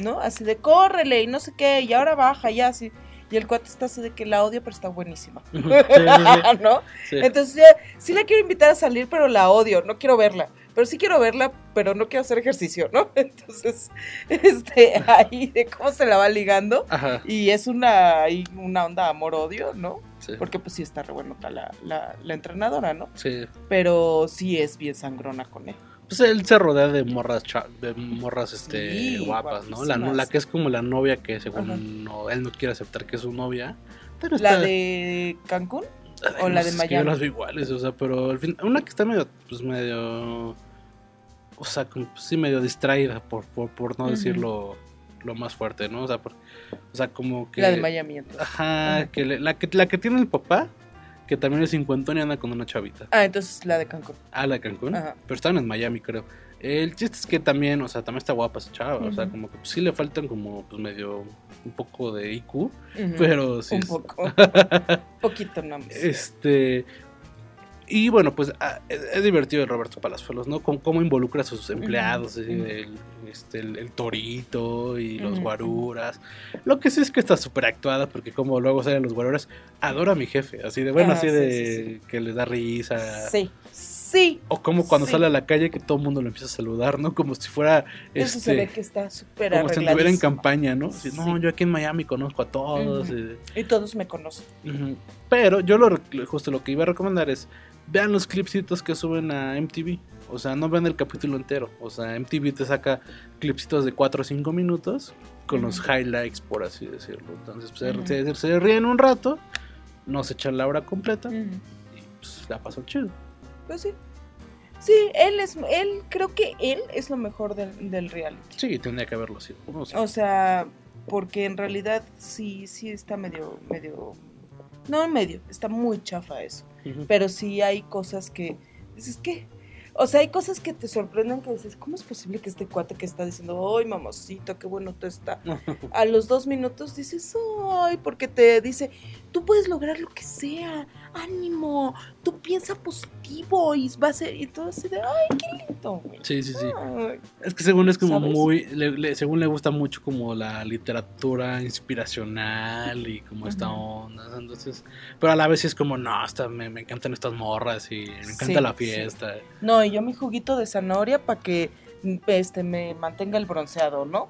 ¿no? Así de córrele y no sé qué, y ahora baja, ya así. Y el cuate está así de que la odio, pero está buenísima. ¿No? Entonces, sí la quiero invitar a salir, pero la odio, no quiero verla. Pero sí quiero verla, pero no quiero hacer ejercicio, ¿no? Entonces, este, ahí de cómo se la va ligando. Y es una, una onda amor-odio, ¿no? Porque pues sí está re bueno la, la, la, entrenadora, ¿no? Sí. Pero sí es bien sangrona con él. Pues él se rodea de morras de morras este guapas, ¿no? La, la que es como la novia que según no, él no quiere aceptar que es su novia. ¿La de Cancún? ¿O la de Miami? yo las veo iguales, o sea, pero al fin, una que está medio, pues medio, o sea, pues, sí medio distraída, por, por, por no decirlo lo más fuerte, ¿no? O sea, o sea como que... La de Miami. Ajá, que la, que la que tiene el papá, que también es cincuentón y anda con una chavita. Ah, entonces la de Cancún. Ah, la de Cancún. Ajá. Pero estaban en Miami, creo. El chiste es que también, o sea, también está guapa esa chava, o sea, como que sí le faltan como, pues medio, un poco de IQ, pero sí. Un poco. Poquito nomás. Este, y bueno, pues ah, es, divertido el Roberto Palazuelos, ¿no? Con cómo involucra a sus empleados, el, este, el, torito y los guaruras. Lo que sí es que está súper actuada, porque como luego salen los guaruras, adora a mi jefe, así de, bueno, así de que le da risa. Sí, sí. O como cuando sale a la calle que todo el mundo lo empieza a saludar, ¿no? Como si fuera... Eso se este, ve que está súper Como si estuviera en campaña, ¿no? no, yo aquí en Miami conozco a todos. y, todos me conocen. Pero yo lo, justo lo que iba a recomendar es vean los clipsitos que suben a MTV. O sea, no vean el capítulo entero. O sea, MTV te saca clipsitos de 4 o 5 minutos con los highlights, por así decirlo. Entonces, pues, se, ríen un rato, no se echan la hora completa y pues la pasó chido. Pues sí. Sí, él es, él, creo que él es lo mejor del, del reality. Sí, tendría que haberlo sido. O sea, porque en realidad sí, sí está medio, medio, no medio, está muy chafa eso. Pero sí hay cosas que dices, ¿qué? O sea, hay cosas que te sorprenden que dices, ¿cómo es posible que este cuate que está diciendo, ay, mamacita, qué bueno tú está? A los dos minutos dices, ay, porque te dice, tú puedes lograr lo que sea, ánimo, tú piensa positivo y va a ser, y todo así de, ay, qué lindo. Sí, sí, sí. Es que según es como muy, según le gusta mucho como la literatura inspiracional y como esta onda, entonces, pero a la vez es como, no, hasta me, encantan estas morras y me encanta la fiesta. No, y yo mi juguito de zanahoria para que este me mantenga el bronceado, ¿no?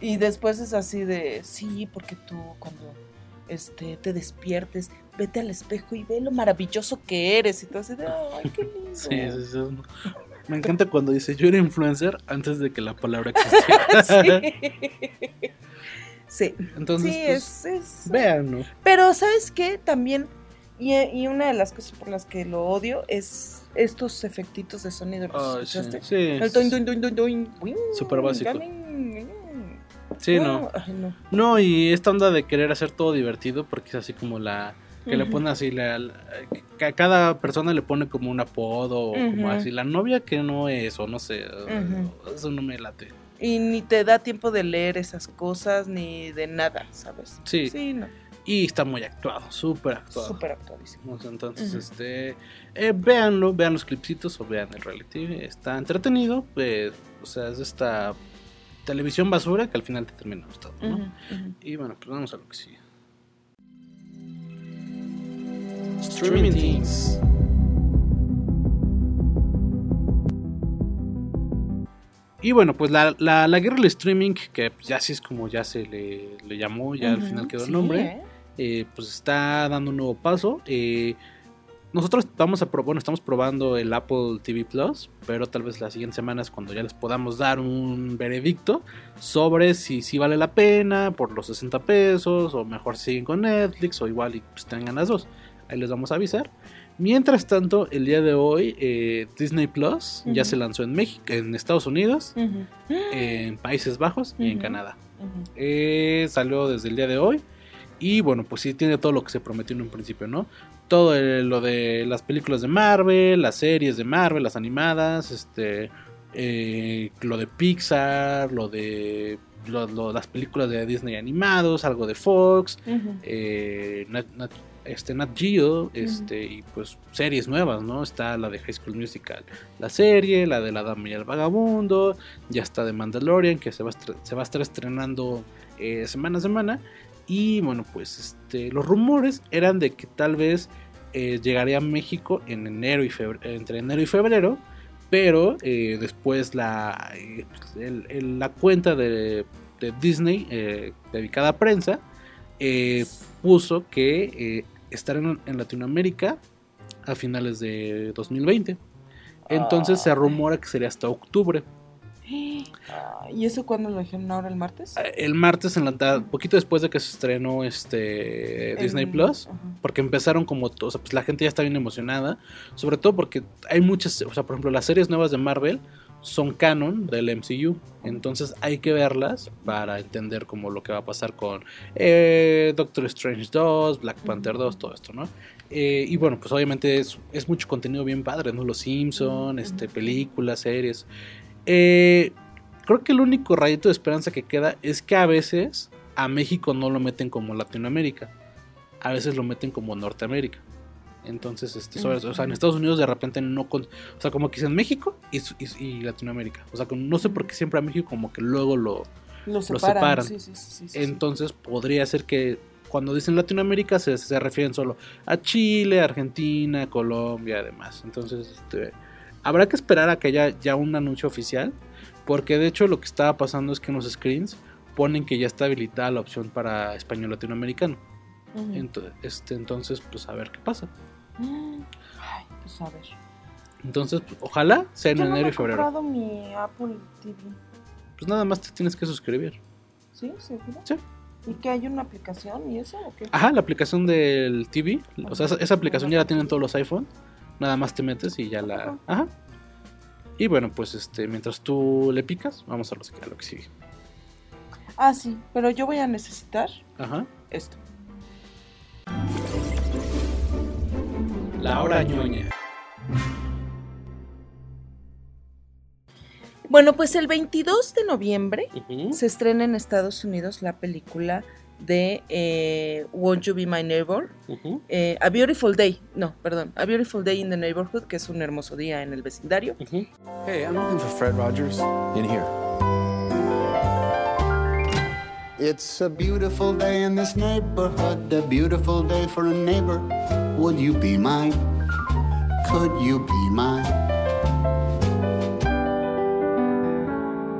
Y después es así de, sí, porque tú cuando este, te despiertes, vete al espejo y ve lo maravilloso que eres. Y tú así de, ay, qué lindo. Sí, sí, sí. Me encanta cuando dice, yo era influencer antes de que la palabra existiera. sí. sí. Entonces, sí, pues, es, vean, Pero, ¿sabes qué? También, y, y, una de las cosas por las que lo odio es estos efectitos de sonido. ¿Los sí, sí, El Súper básico. Sí, no. no. y esta onda de querer hacer todo divertido, porque es así como la. Que le pone así, la, a cada persona le pone como un apodo, o como así, la novia que no es, o no sé, eso no me late. Y ni te da tiempo de leer esas cosas, ni de nada, ¿sabes? Sí. Sí, no. Y está muy actuado, súper actuado. Súper actuadísimo. Entonces, este, eh, véanlo, vean los clipsitos o vean el reality. Está entretenido, pues, o sea, es esta televisión basura que al final te termina gustando, ¿no? Y bueno, pues vamos a lo que sigue. Streaming Teams. Y bueno, pues la, la, la, guerra del streaming, que ya así es como ya se le, le llamó, ya al final quedó el nombre, ¿eh? Eh, pues está dando un nuevo paso. Eh, nosotros estamos, a bueno, estamos probando el Apple TV Plus, pero tal vez las siguientes semanas cuando ya les podamos dar un veredicto sobre si, si vale la pena por los 60 pesos o mejor siguen con Netflix o igual y pues tengan las dos. Ahí les vamos a avisar. Mientras tanto, el día de hoy eh, Disney Plus ya se lanzó en México, en Estados Unidos, en Países Bajos y en Canadá. Eh, salió desde el día de hoy. Y bueno, pues sí tiene todo lo que se prometió en un principio, ¿no? Todo lo de las películas de Marvel, las series de Marvel, las animadas, este, eh, lo de Pixar, lo de las películas de Disney animados, algo de Fox, eh, Nat, este, Nat Geo, este, y pues series nuevas, ¿no? Está la de High School Musical, la serie, la de La Dama y el Vagabundo, ya está de Mandalorian, que se va a, se va a estar estrenando eh, semana a semana. Y bueno, pues este, los rumores eran de que tal vez eh, llegaría a México en enero y entre enero y febrero, pero eh, después la, eh, la cuenta de, Disney dedicada a prensa puso que estarán en Latinoamérica a finales de 2020. Entonces se rumora que sería hasta octubre. ¿Y eso cuándo lo dijeron ahora el martes? Eh, el martes, en la poquito después de que se estrenó este Disney Plus, porque empezaron como, o sea, pues la gente ya está bien emocionada, sobre todo porque hay muchas, o sea, por ejemplo, las series nuevas de Marvel son canon del MCU, entonces hay que verlas para entender como lo que va a pasar con eh, Doctor Strange 2, Black Panther 2, todo esto, ¿no? Eh, y bueno, pues obviamente es, es, mucho contenido bien padre, ¿no? Los Simpsons, este, películas, series. Eh, creo que el único rayito de esperanza que queda es que a veces a México no lo meten como Latinoamérica. A veces lo meten como Norteamérica. Entonces, este, o sea, en Estados Unidos de repente no... Con, o sea, como que dicen México y, Latinoamérica. O sea, no sé por qué siempre a México como que luego lo, lo separan. Entonces podría ser que cuando dicen Latinoamérica se, se, refieren solo a Chile, Argentina, Colombia, además. Entonces, este, habrá que esperar a que haya ya un anuncio oficial porque de hecho lo que estaba pasando es que en los screens ponen que ya está habilitada la opción para español latinoamericano. entonces, este, entonces, pues a ver qué pasa. Ay, pues a ver. Entonces, pues, ojalá sea en enero y febrero. He comprado mi Apple TV. Pues nada más te tienes que suscribir. ¿Sí? ¿Seguro? Sí. ¿Y que hay una aplicación y eso o qué? Ajá, la aplicación del TV. O sea, esa, aplicación ya la tienen todos los iPhone. Nada más te metes y ya la. Ajá. Y bueno, pues este, mientras tú le picas, vamos a lo que, a lo que sigue. Ah, sí, pero yo voy a necesitar Ajá. esto. La hora ñoña. Bueno, pues el 22 de noviembre se estrena en Estados Unidos la película de eh, Won't You Be My Neighbor, eh, A Beautiful Day, no, perdón, A Beautiful Day in the Neighborhood, que es un hermoso día en el vecindario. Hey, I'm looking for Fred Rogers. In here. It's a beautiful day in this neighborhood, a beautiful day for a neighbor. Would you be mine? Could you be mine?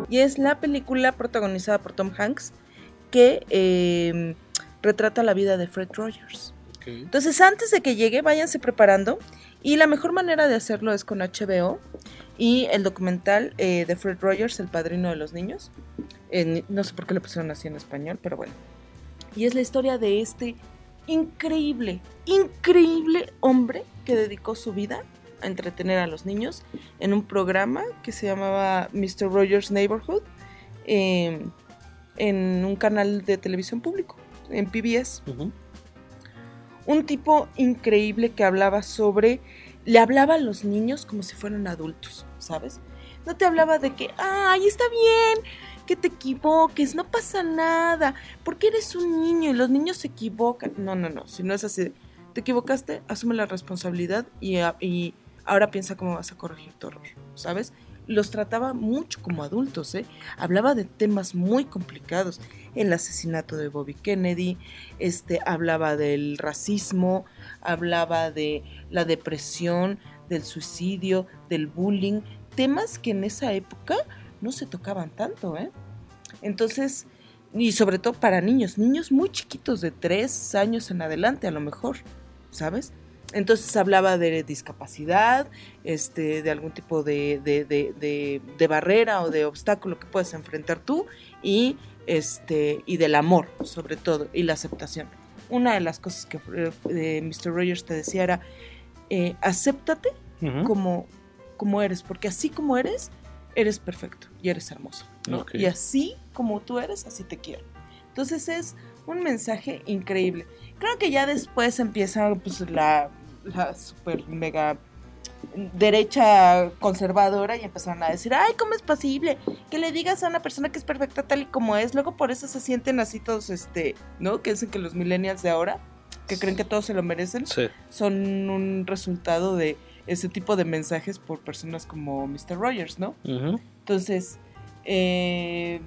Y es la película protagonizada por Tom Hanks que eh, retrata la vida de Fred Rogers. Ok. Entonces, antes de que llegue, váyanse preparando. Y la mejor manera de hacerlo es con HBO y el documental eh, de Fred Rogers, El Padrino de los Niños. No sé por qué le pusieron así en español, pero bueno. Y es la historia de este increíble, increíble hombre que dedicó su vida a entretener a los niños en un programa que se llamaba Mr. Rogers Neighborhood eh, en un canal de televisión público, en PBS un tipo increíble que hablaba sobre, le hablaba a los niños como si fueran adultos, ¿sabes? No te hablaba de que, ay, está bien, que te equivoques, no pasa nada, porque eres un niño y los niños se equivocan. No, no, no, si no es así, te equivocaste, asume la responsabilidad y, y ahora piensa cómo vas a corregir tu error, ¿sabes? Los trataba mucho como adultos, ¿eh? Hablaba de temas muy complicados, el asesinato de Bobby Kennedy, este, hablaba del racismo, hablaba de la depresión, del suicidio, del bullying, temas que en esa época no se tocaban tanto, ¿eh? Entonces, y sobre todo para niños, niños muy chiquitos de tres años en adelante a lo mejor, ¿sabes? Entonces hablaba de discapacidad, este, de algún tipo de, de, de, de- de barrera o de obstáculo que puedes enfrentar tú y, este, y del amor, sobre todo, y la aceptación. Una de las cosas que eh, Mr. Rogers te decía era, eh, acéptate como, como eres, porque así como eres, eres perfecto y eres hermoso. Y así como tú eres, así te quiero. Entonces es un mensaje increíble. Creo que ya después empieza pues, la, la super mega derecha conservadora y empezaron a decir, ay, ¿cómo es posible que le digas a una persona que es perfecta tal y como es? Luego por eso se sienten así todos, este, ¿no? Que dicen que los millennials de ahora, que creen que todos se lo merecen, Sí. son un resultado de ese tipo de mensajes por personas como Mr. Rogers, ¿no? Entonces, eh,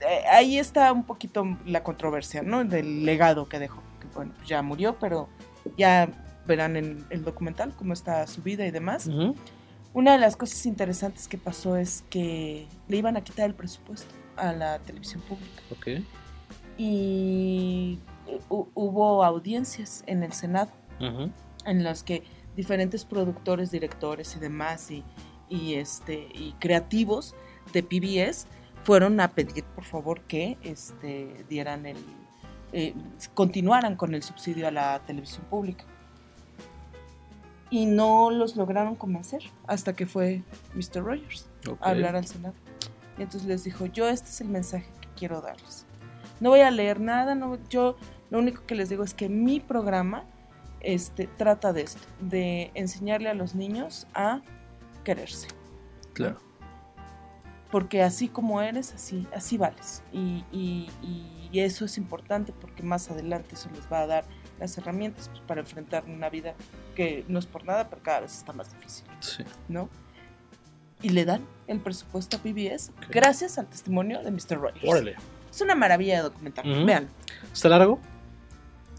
eh, ahí está un poquito la controversia, ¿no? Del legado que dejó. Que bueno, pues ya murió, pero ya verán en el documental cómo está su vida y demás. Una de las cosas interesantes que pasó es que le iban a quitar el presupuesto a la televisión pública Ok. y hu- hubo audiencias en el Senado en las que diferentes productores, directores y demás y, y, este y creativos de PBS fueron a pedir por favor que este dieran el eh, continuaran con el subsidio a la televisión pública y no los lograron convencer hasta que fue Mr. Rogers Ok. a hablar al Senado y entonces les dijo yo este es el mensaje que quiero darles no voy a leer nada no yo lo único que les digo es que mi programa este, trata de esto, de enseñarle a los niños a quererse. Claro. Porque así como eres, así, así vales. Y, y- y eso es importante porque más adelante eso les va a dar las herramientas pues, para enfrentar una vida que no es por nada, pero cada vez está más difícil, Sí. ¿no? Y le dan el presupuesto a PBS Ok. gracias al testimonio de Mr. Rogers. Órale. Es una maravilla de documental. Vean, ¿Está largo?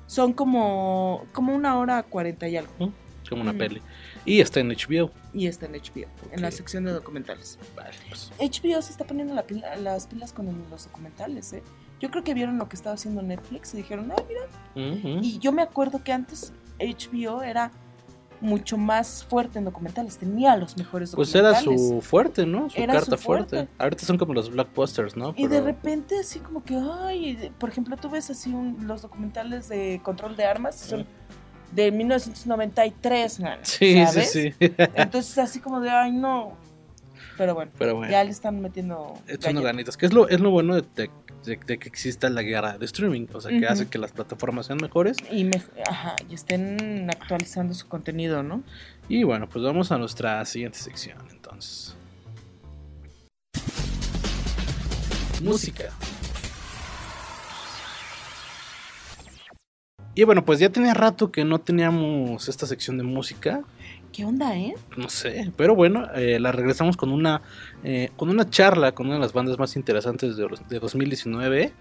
son como, como una hora cuarenta y algo. Como una peli. Y está en HBO. Y está en HBO, en la sección de documentales. Vale, pues. HBO se está poniendo la pila- las pilas con los documentales, ¿eh? Yo creo que vieron lo que estaba haciendo Netflix y dijeron, ah, mira. Y yo me acuerdo que antes HBO era mucho más fuerte en documentales, tenía los mejores Pues era documentales. su fuerte, ¿no? Su Era su carta fuerte. fuerte. Ahorita son como los blockbusters, ¿no? Y de repente así como que, ay, por ejemplo, tú ves así un- los documentales de control de armas, son de 1993, man, Sí, ¿sabes? sí, sí. Entonces así como de, ay, no. Pero bueno, Pero bueno. ya le están metiendo Echando ganitas. Que es lo, es lo bueno de, de- de, que exista la guerra de streaming, o sea, que hace que las plataformas sean mejores. Y, y estén actualizando su contenido, ¿no? Y bueno, pues vamos a nuestra siguiente sección entonces. Música. Y bueno, pues ya tenía rato que no teníamos esta sección de música. ¿Qué onda, eh? No sé, pero bueno, eh, la regresamos con una, eh, con una charla con una de las bandas más interesantes de, los- de 2019.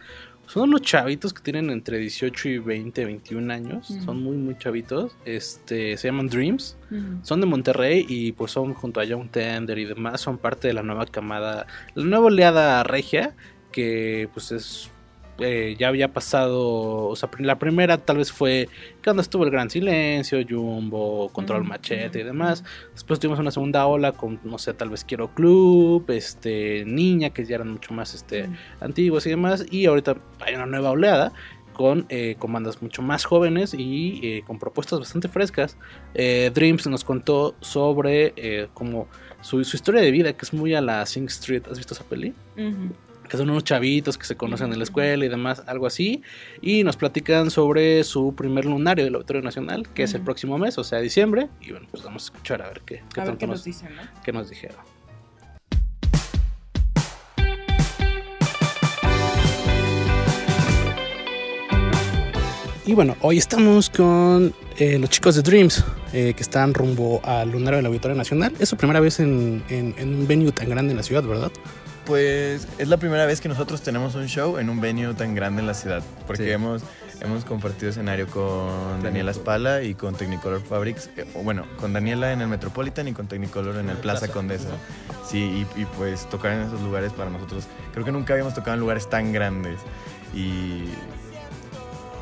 Son unos chavitos que tienen entre 18 y 20, 21 años. Ujú. Son muy, muy chavitos. Este, se llaman Dreams. Ujú. Son de Monterrey y pues son junto a Young Tender y demás, son parte de la nueva camada, la nueva oleada regia, que pues es eh, ya había pasado, o sea, la primera tal vez fue cuando estuvo el Gran Silencio, Jumbo, Control Machete y demás. Después tuvimos una segunda ola con, no sé, tal vez Quiero Club, este, Niña, que ya eran mucho más este, antiguos y demás. Y ahorita hay una nueva oleada con, eh, con bandas mucho más jóvenes y eh, con propuestas bastante frescas. Eh, Dreams nos contó sobre eh, como su, su historia de vida, que es muy a la Sing Street. ¿Has visto esa peli? Que son unos chavitos que se conocen en la escuela y demás, algo así. Y nos platican sobre su primer lunario del Auditorio Nacional, que es el próximo mes, o sea, diciembre. Y bueno, pues vamos a escuchar a ver qué, qué A ver tanto qué nos, nos dicen, ¿no? qué nos dijeron. Y bueno, hoy estamos con eh, los chicos de Dreams, eh, que están rumbo al lunario del Auditorio Nacional. Es su primera vez en, en- en un venue tan grande en la ciudad, ¿verdad? Pues es la primera vez que nosotros tenemos un show en un venue tan grande en la ciudad, porque Sí. hemos, hemos compartido escenario con Daniela Spala y con Technicolor Fabrics, eh, o bueno, con Daniela en el Metropolitan y con Technicolor en el Plaza, Condesa. Sí, y, y, pues tocar en esos lugares para nosotros, creo que nunca habíamos tocado en lugares tan grandes. Y,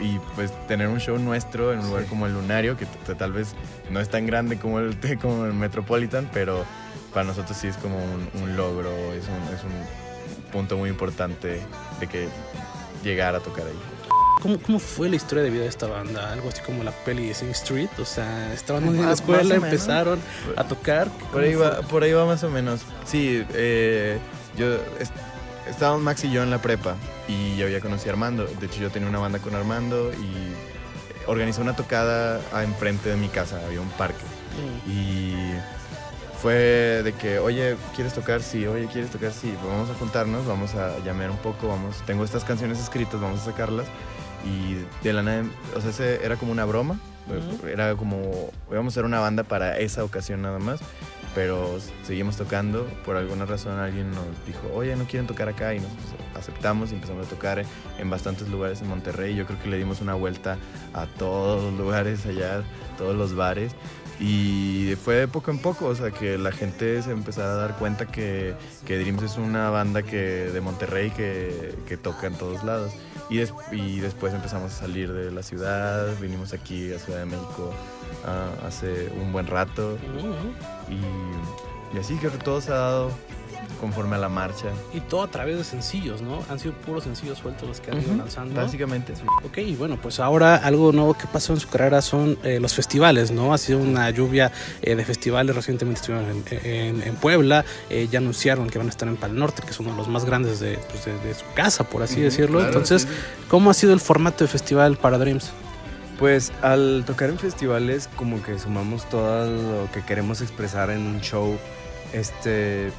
y pues tener un show nuestro en un lugar como el Lunario, que tal vez no es tan grande como el, como el Metropolitan, pero para nosotros sí es como un, un logro, es un, es un punto muy importante de que llegar a tocar ahí. ¿Cómo, ¿Cómo fue la historia de vida de esta banda? Algo así como la peli de Sing Street. O sea, estaban en la escuela, menos. empezaron a tocar. Por ahí, ¿Cómo va, por ahí va más o menos. Sí, eh, yo est- estábamos Max y yo en la prepa y yo ya conocí a Armando. De hecho, yo tenía una banda con Armando y organizé una tocada enfrente de mi casa. Había un parque. Y fue de que, oye, ¿quieres tocar? Sí, oye, ¿quieres tocar? Sí, pues vamos a juntarnos, vamos a llamar un poco, vamos, tengo estas canciones escritas, vamos a sacarlas. Y de la nada, o sea, ese era como una broma, era como, íbamos a ser una banda para esa ocasión nada más, pero seguimos tocando, por alguna razón alguien nos dijo, oye, ¿no quieren tocar acá? Y nosotros aceptamos y empezamos a tocar en bastantes lugares en Monterrey, yo creo que le dimos una vuelta a todos los lugares allá, todos los bares. Y fue de poco en poco, o sea, que la gente se empezara a dar cuenta que, que Dreams es una banda que, de Monterrey que, que toca en todos lados. Y, des- y después empezamos a salir de la ciudad, vinimos aquí a Ciudad de México ah, hace un buen rato. Y, y así creo que todo se ha dado conforme a la marcha. Y todo a través de sencillos, ¿no? Han sido puros sencillos sueltos los que han ido lanzando. Básicamente, sí. Ok, y bueno, pues ahora algo nuevo que pasó en su carrera son eh, los festivales, ¿no? Ha sido una lluvia eh, de festivales, recientemente estuvieron en, en- en Puebla, eh, ya anunciaron que van a estar en Pal Norte, que es uno de los más grandes de, pues, de- de su casa, por así decirlo. claro, Entonces, sí. ¿cómo ha sido el formato de festival para Dreams? Pues al tocar en festivales como que sumamos todo lo que queremos expresar en un show, este,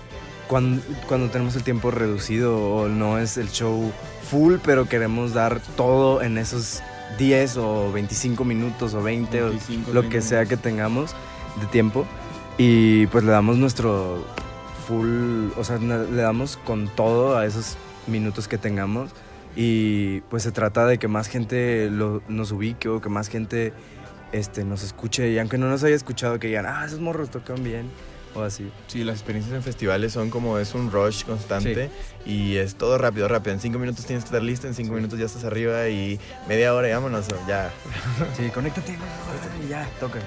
cuando, cuando tenemos el tiempo reducido o no es el show full, pero queremos dar todo en esos 10 o 25 minutos o 20 o 25, lo 30 que sea que tengamos de tiempo y pues le damos nuestro full, o sea, le damos con todo a esos minutos que tengamos y pues se trata de que más gente lo- nos ubique o que más gente este, nos escuche y aunque no nos haya escuchado que digan, ah, esos morros tocan bien o así. Sí, las experiencias en festivales son como es un rush constante y es todo rápido, rápido. En cinco minutos tienes que estar listo, en cinco minutos ya estás arriba y media hora y vámonos, ya. Sí, conéctate y ya, toca.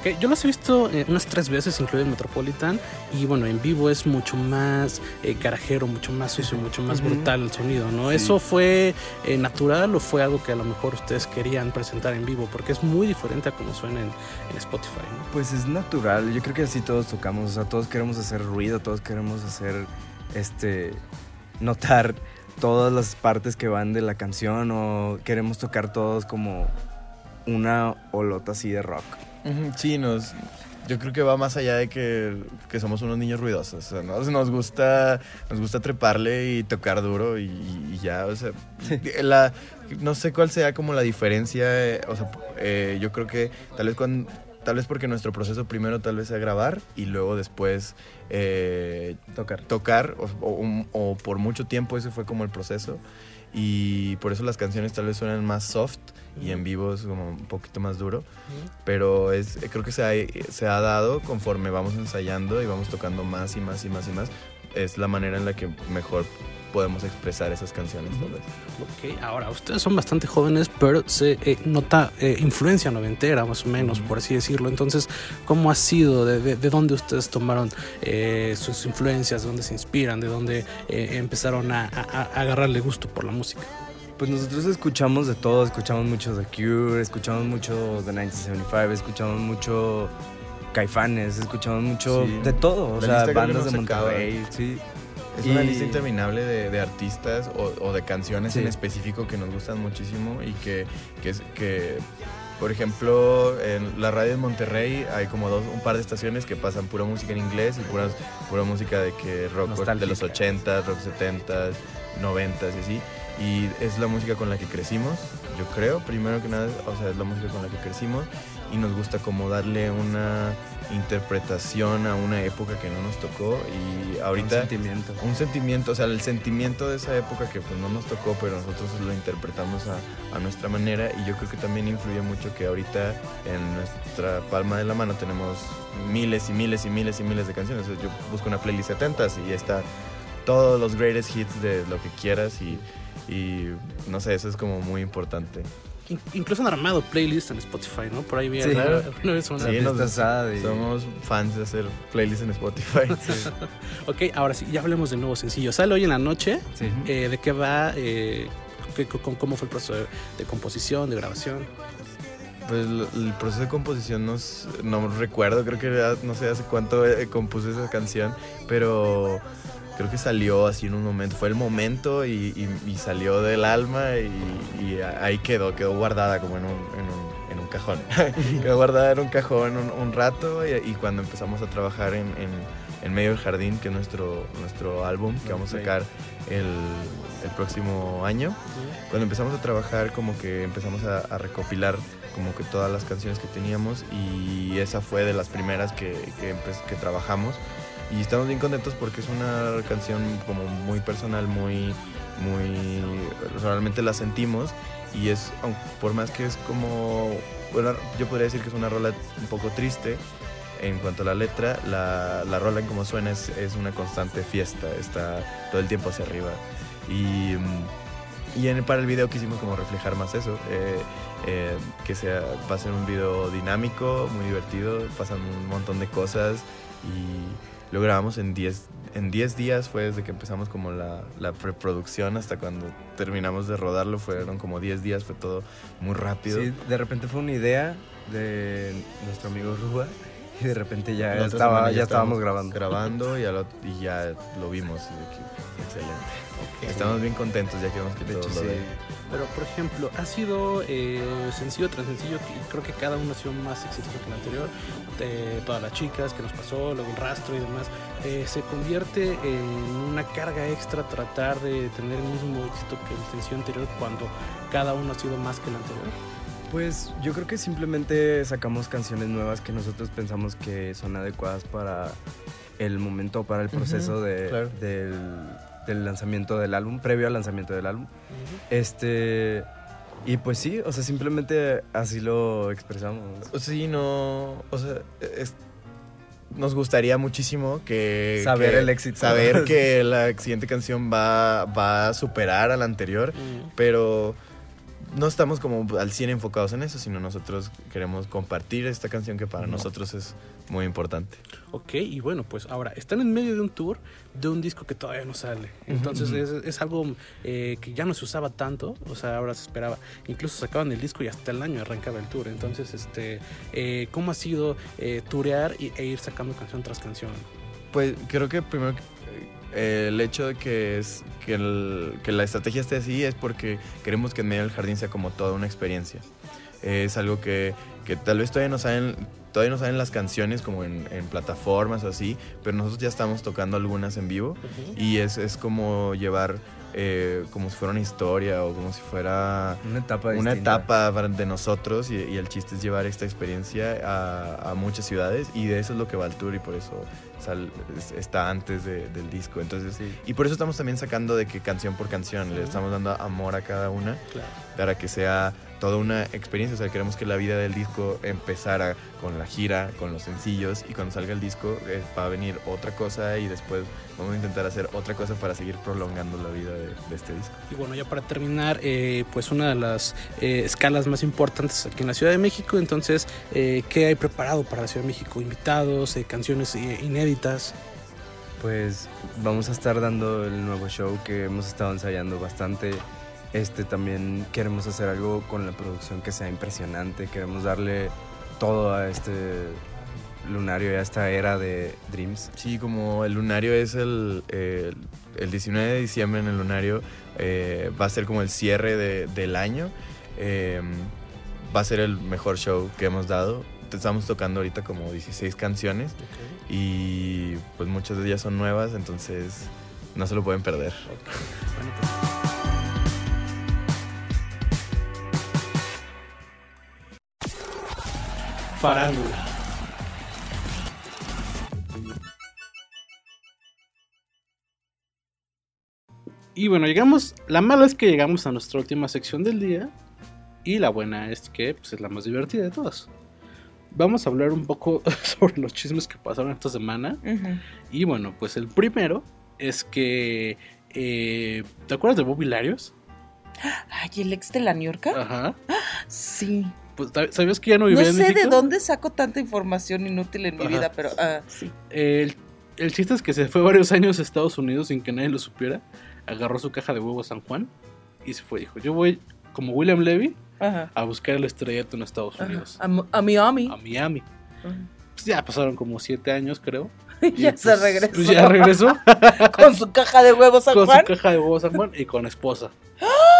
Ok, yo los he visto eh, unas tres veces, incluido el Metropolitan, y bueno, en vivo es mucho más eh, garajero, mucho más sucio, mucho más Ujú. brutal el sonido, ¿no? Sí. ¿Eso fue eh, natural o fue algo que a lo mejor ustedes querían presentar en vivo? Porque es muy diferente a como suena en, en Spotify, ¿no? Pues es natural, yo creo que así todos tocamos, o sea, todos queremos hacer ruido, todos queremos hacer, este, notar todas las partes que van de la canción o queremos tocar todos como una olota así de rock. Sí, nos, yo creo que va más allá de que, que somos unos niños ruidosos. O sea, nos, nos gusta, nos gusta treparle y tocar duro y, y ya, o sea, la, no sé cuál sea como la diferencia, eh, o sea, eh, yo creo que tal vez cuando, tal vez porque nuestro proceso primero tal vez sea grabar y luego después eh, Tocar. tocar o, o- o por mucho tiempo ese fue como el proceso. Y por eso las canciones tal vez suenan más soft y en vivo es como un poquito más duro. Pero es creo que se ha, se ha dado conforme vamos ensayando y vamos tocando más y más y más y más es la manera en la que mejor podemos expresar esas canciones tal vez. Ok, ahora ustedes son bastante jóvenes, pero se eh, nota eh, influencia noventera, más o menos, por así decirlo. Entonces, ¿cómo ha sido? ¿De, de, de dónde ustedes tomaron eh, sus influencias? ¿De dónde se inspiran? ¿De dónde eh, empezaron a, a- a agarrarle gusto por la música? Pues nosotros escuchamos de todo, escuchamos mucho The Cure, escuchamos mucho The 1975, escuchamos mucho Caifanes, escuchamos mucho Sí. de todo, o La sea, bandas de. Monterrey, sí. Es una lista interminable de, de artistas o, o de canciones Sí. en específico que nos gustan muchísimo y que, que, que, por ejemplo, en la radio de Monterrey hay como dos, un par de estaciones que pasan pura música en inglés y pura, pura música de que rock de los Nostálgica. 80, rock 70, 90 y así. Y es la música con la que crecimos, yo creo, primero que nada, o sea, es la música con la que crecimos y nos gusta como darle una interpretación a una época que no nos tocó y ahorita Un sentimiento. un sentimiento, o sea, el sentimiento de esa época que pues no nos tocó, pero nosotros lo interpretamos a, a nuestra manera y yo creo que también influye mucho que ahorita en nuestra palma de la mano tenemos miles y miles y miles y miles de canciones. Yo busco una playlist 70 y está todos los greatest hits de lo que quieras y, y no sé, eso es como muy importante. In- incluso han armado playlists en Spotify, ¿no? Por ahí vi Sí. Claro. alguna vez una- Sí, nos- y- somos fans de hacer playlists en Spotify. Ok, ahora sí, ya hablemos del nuevo sencillo. Sale hoy en la noche. Sí. Eh, ¿De qué va? Eh, cómo, fue el proceso de, de composición, de grabación? Pues el proceso de composición no, s- no recuerdo, creo que ya no sé hace cuánto eh, compuse esa canción, pero creo que salió así en un momento, fue el momento y, y- y salió del alma y, y ahí quedó, quedó guardada como en un, en un, en un cajón. quedó guardada en un cajón un, un rato y, cuando empezamos a trabajar en, en- medio del jardín, que es nuestro, nuestro álbum que vamos a sacar el, el próximo año, cuando empezamos a trabajar como que empezamos a, a recopilar como que todas las canciones que teníamos y esa fue de las primeras que, que trabajamos y estamos bien contentos porque es una canción como muy personal, muy, muy, realmente la sentimos y es, por más que es como, bueno, yo podría decir que es una rola un poco triste, en cuanto a la letra, la, la rola en como suena es, es una constante fiesta, está todo el tiempo hacia arriba. Y, y en, para el video quisimos como reflejar más eso, eh, eh, que sea, va a ser un video dinámico, muy divertido, pasan un montón de cosas y lo grabamos en 10 en 10 días, fue desde que empezamos como la, la preproducción hasta cuando terminamos de rodarlo, fueron como 10 días, fue todo muy rápido. Sí, de repente fue una idea de nuestro amigo Rúa y de repente ya, estaba, semana ya estábamos grabando. grabando y, lo- y ya lo vimos. y de que, excelente. Estamos bien contentos, ya que vemos que De todo hecho, lo sí. de- Pero, por ejemplo, ha sido eh, sencillo tras sencillo, creo que cada uno ha sido más exitoso que el anterior. Eh, todas las chicas que nos pasó, luego el rastro y demás. Eh, se convierte en una carga extra tratar de tener el mismo éxito que el sencillo anterior cuando cada uno ha sido más que el anterior. Pues yo creo que simplemente sacamos canciones nuevas que nosotros pensamos que son adecuadas para el momento, para el proceso de- claro. del, del lanzamiento del álbum, previo al lanzamiento del álbum. Este. Y pues sí, o sea, simplemente así lo expresamos. Sí, no. O sea, es- nos gustaría muchísimo que. Saber que- el éxito. Saber que la siguiente canción va, va a superar a la anterior, pero no estamos como al 100 enfocados en eso, sino nosotros queremos compartir esta canción que para nosotros es muy importante. Ok, y bueno, pues ahora están en medio de un tour de un disco que todavía no sale. Entonces es, es algo eh, que ya no se usaba tanto, o sea, ahora se esperaba. Incluso sacaban el disco y hasta el año arrancaba el tour. Entonces, este, eh, ¿cómo ha sido eh, turear y- e ir sacando canción tras canción? Pues creo que primero eh, el hecho de que, es, que, el- que la estrategia esté así es porque queremos que en medio del jardín sea como toda una experiencia. Es algo que, que tal vez todavía no saben todavía no salen las canciones como en, en plataformas o así, pero nosotros ya estamos tocando algunas en vivo y es, es como llevar eh, como si fuera una historia o como si fuera Una etapa una etapa de nosotros y, y el chiste es llevar esta experiencia a, a muchas ciudades y de eso es lo que va el tour y por eso sal- está antes de- del disco. Entonces, y por eso estamos también sacando de que canción por canción, le estamos dando amor a cada una Claro. para que sea toda una experiencia. O sea, queremos que la vida del disco empezara con la gira, con los sencillos y cuando salga el disco eh, va a venir otra cosa y después vamos a intentar hacer otra cosa para seguir prolongando la vida de, de este disco. Y bueno, ya para terminar, eh, pues una de las eh, escalas más importantes aquí en la Ciudad de México. Entonces, eh, ¿qué hay preparado para la Ciudad de México? Invitados, eh, canciones eh, inéditas. Pues vamos a estar dando el nuevo show que hemos estado ensayando bastante. Este también queremos hacer algo con la producción que sea impresionante. Queremos darle todo a este lunario y a esta era de Dreams. Sí, como el lunario es el, eh, el 19 de diciembre en el lunario, eh, va a ser como el cierre de- del año. eh, va a ser el mejor show que hemos dado. Estamos tocando ahorita como 16 canciones y pues muchas de ellas son nuevas, entonces no se lo pueden perder. Bueno, Farándula. Y bueno, llegamos. La mala es que llegamos a nuestra última sección del día. Y la buena es que pues, es la más divertida de todas. Vamos a hablar un poco sobre los chismes que pasaron esta semana. Y bueno, pues el primero es que. eh, ¿Te acuerdas de Larios? Ay, ¿el ex de la Niorca? Ajá. Sí. Pues, ¿Sabías que ya no No vivía en sé de México? dónde saco tanta información inútil en mi vida, pero ah, sí. El, el chiste es que se fue varios años a Estados Unidos sin que nadie lo supiera. Agarró su caja de huevos San Juan y se fue. Dijo: Yo voy, como William Levy, Ajá. a buscar el estrellato en Estados. Unidos. A, Mi- a Miami. A Miami. Pues ya pasaron como siete años, creo. ya Y, se pues, regresó. pues ya regresó Con su caja de huevos San con Juan. su caja de huevos San Juan y con esposa.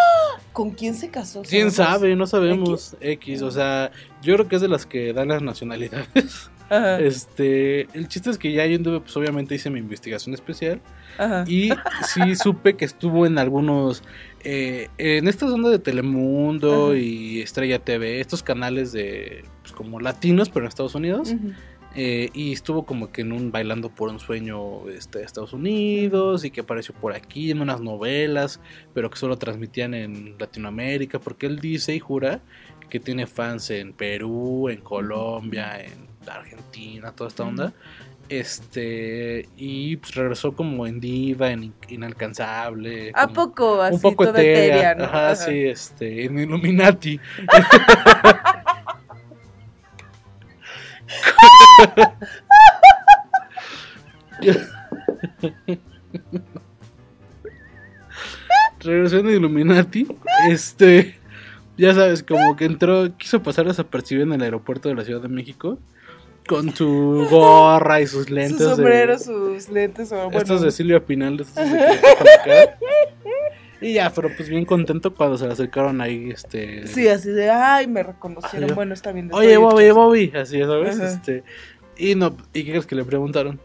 ¿Con quién se casó? ¿Quién sabe? No sabemos. X. O sea, yo creo que es de las que dan las nacionalidades. Ajá. Este, el chiste es que ya yo anduve, pues obviamente hice mi investigación especial Ajá. y sí supe que estuvo en algunos, eh, en estas ondas de Telemundo Ajá. y Estrella TV, estos canales de, pues como latinos, pero en Estados Unidos, Ujú. Eh, y estuvo como que en un Bailando por un Sueño este, de Estados Unidos y que apareció por aquí en unas novelas, pero que solo transmitían en Latinoamérica, porque él dice y jura que tiene fans en Perú, en Colombia, en Argentina, toda esta onda. Este, y pues regresó como en diva, en in- inalcanzable. ¿A poco? Así un poco etérea, etérea, ¿no? Ajá, Ajá. sí, este, en Illuminati. Regresó en Illuminati. Este, ya sabes, como que entró, quiso pasar desapercibido en el aeropuerto de la Ciudad de México. Con su gorra y sus lentes. Su de- sombrero, sus lentes. o bueno, estos de Silvia Pinal. estos de que Y ya, pero pues bien contento cuando se le acercaron ahí, este... Sí, así de, ay, me reconocieron. Bueno, está bien. Oye, Bobby, hecho. Bobby, así, ¿sabes? Ajá. Este... Y no, ¿y qué crees que le preguntaron?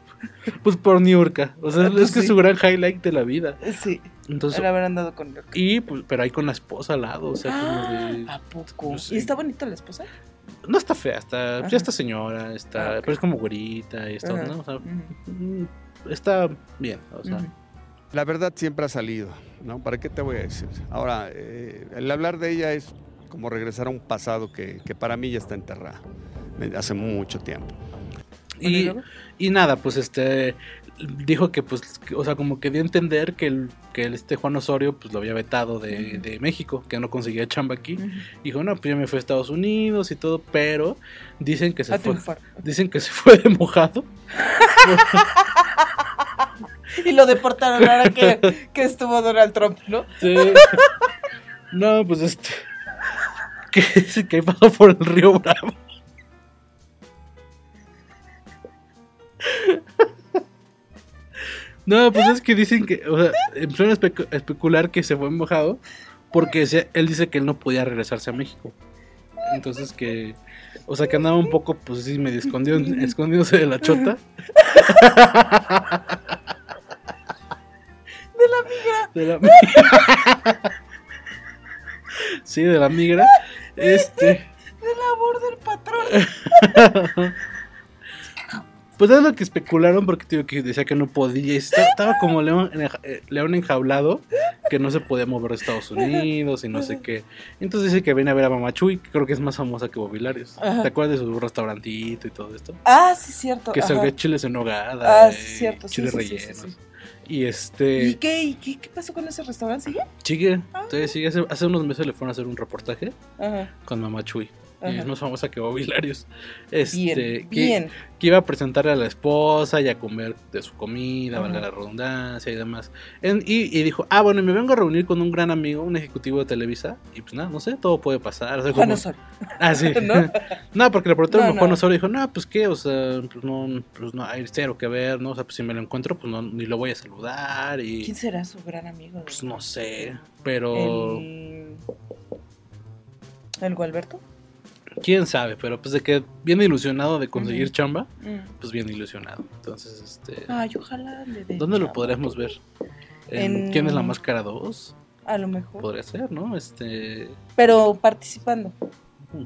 pues por Niurka. O sea, Ah, pues es que es su gran highlight de la vida. Sí, Entonces, el haber andado con Niorca. y pues, pero ahí con la esposa al lado, o sea, como de... ¿A poco? no sé. ¿Y está bonita la esposa? No está fea, está, Ajá. ya está señora, está, Ah, ok. pero es como güerita y está. ¿no? O sea, mm, está bien, o sea. La verdad siempre ha salido, ¿no? ¿Para qué te voy a decir? Ahora, eh, el hablar de ella es como regresar a un pasado que, que para mí ya está enterrado, hace mucho tiempo. ¿y Y, nada, pues este dijo que pues, que- o sea, como que dio a entender que el, que el este Juan Osorio pues lo había vetado de, de México, que no conseguía chamba aquí. Dijo, no, pues ya me fui a Estados Unidos y todo, pero dicen que se A fue. triunfar. Dicen que se fue de mojado. Y lo deportaron ahora que, que estuvo Donald Trump, ¿no? Sí. No, pues este. Que pasó por el río Bravo. No, pues es que dicen que, o sea, empezaron a especu- a especular que se fue mojado porque se- él dice que él no podía regresarse a México. Entonces que, o sea, que andaba un poco, pues sí, medio escondido, escondiéndose de la chota. De la migra. De la migra. sí, de la migra. Este. De labor del patrón. Pues es lo que especularon porque tío que decía que no podía. Estaba, como león, eh, león enjaulado, que no se podía mover de Estados Unidos y no sé qué. Entonces dice que viene a ver a Mamá Chuy, que creo que es más famosa que Bobilarios. Ajá. ¿Te acuerdas de su restaurantito y todo esto? Ah, sí, cierto. Que servía chiles en nogada, Ah, eh, sí, cierto. Sí, chiles sí, sí, sí, rellenos. sí. Y este. ¿Y qué, y qué, qué pasó con ese restaurante? ¿Sigue? Sigue, todavía sigue. Hace, hace unos meses le fueron a hacer un reportaje Ajá. con Mamá Chuy. Y es más famosa que Bobilarios. Este, Bien, que- bien. que iba a presentarle a la esposa y a comer de su comida, valga la redundancia y demás. En- y, y dijo, ah, bueno, y me vengo a reunir con un gran amigo, un ejecutivo de Televisa, y pues nada, no sé, todo puede pasar. O sea, Juan como- Osorio. Ah, sí. ¿No? ¿No? porque le preguntaron No, Juan. Osorio y dijo, no, pues qué, o sea, pues no, pues no, hay cero que ver, ¿no? O sea, pues si me lo encuentro, pues no, ni lo voy a saludar y... ¿Quién será su gran amigo? Pues no sé, pero... El... ¿El Gualberto? Quién sabe, pero pues de que bien ilusionado de conseguir chamba, Mm. pues bien ilusionado. Entonces, este... Ay, ojalá le dé. ¿Dónde lo podremos ver? ¿En En- ¿Quién es la máscara 2? A lo mejor. Podría ser, ¿no? Este... Pero participando.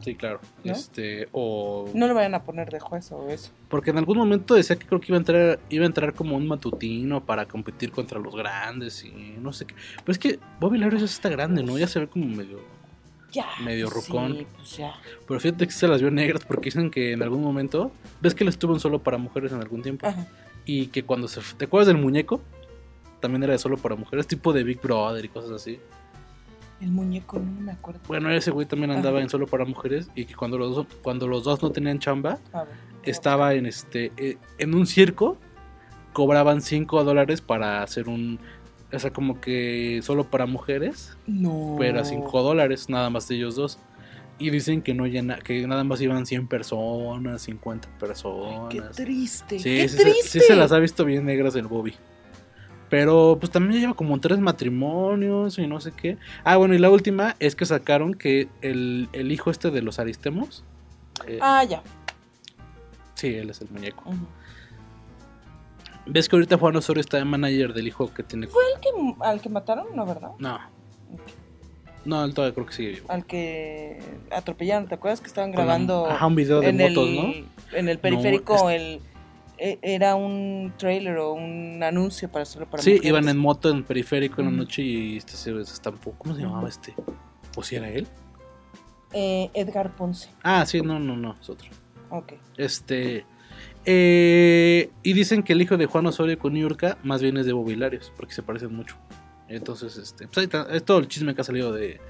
Sí, claro. ¿No? Este, o... No le vayan a poner de juez o eso. Porque en algún momento decía que creo que iba a entrar, iba a entrar como un matutino para competir contra los grandes y no sé qué. Pero es que Bobby Larry ya está grande, ¿no? Ya se ve como medio... Ya. Medio rucón. Sí, pues ya. Pero fíjate que se las vio negras porque dicen que en algún momento... ¿Ves que él estuvo en solo para mujeres en algún tiempo? Ajá. Y que cuando se... ¿Te acuerdas del muñeco? También era de solo para mujeres, tipo de Big Brother y cosas así. El muñeco, no me acuerdo. Bueno, ese güey también andaba Ajá. en solo para mujeres y que cuando los dos, cuando los dos no tenían chamba, ver. estaba en este eh, en un circo, cobraban 5 dólares para hacer un o sea, como que solo para mujeres, No. pero a 5 dólares nada más de ellos dos. Y dicen que no llena, que nada más iban 100 personas, 50 personas. Qué triste. Sí, Qué sí, se- sí se las ha visto bien negras el Bobby. Pero pues también lleva como tres matrimonios y no sé qué. Ah, bueno, y la última es que sacaron que el, el hijo este de los Aristemos. eh, Ah, ya. Sí, él es el muñeco. ¿Ves que ahorita Juan Osorio está de manager del hijo que tiene... ¿Fue el que, al que mataron? No, ¿verdad? No. No, él todavía creo que sigue vivo. Al que atropellaron. ¿Te acuerdas que estaban grabando Ajá, un video de en motos, el, ¿no? En el periférico, es- el e- era un trailer o un anuncio para solo para Sí, mujeres. iban en moto en periférico en la noche y este se se estampó. ¿Cómo se llamaba este? ¿O si era él? Eh, Edgar Ponce. Ah, sí, no, no, no, es otro. Ok. Este. Eh, y dicen que el hijo de Juan Osorio con Niurka más bien es de Bobilarios, porque se parecen mucho. Entonces, este. Pues ahí está, es todo el chisme que ha salido de,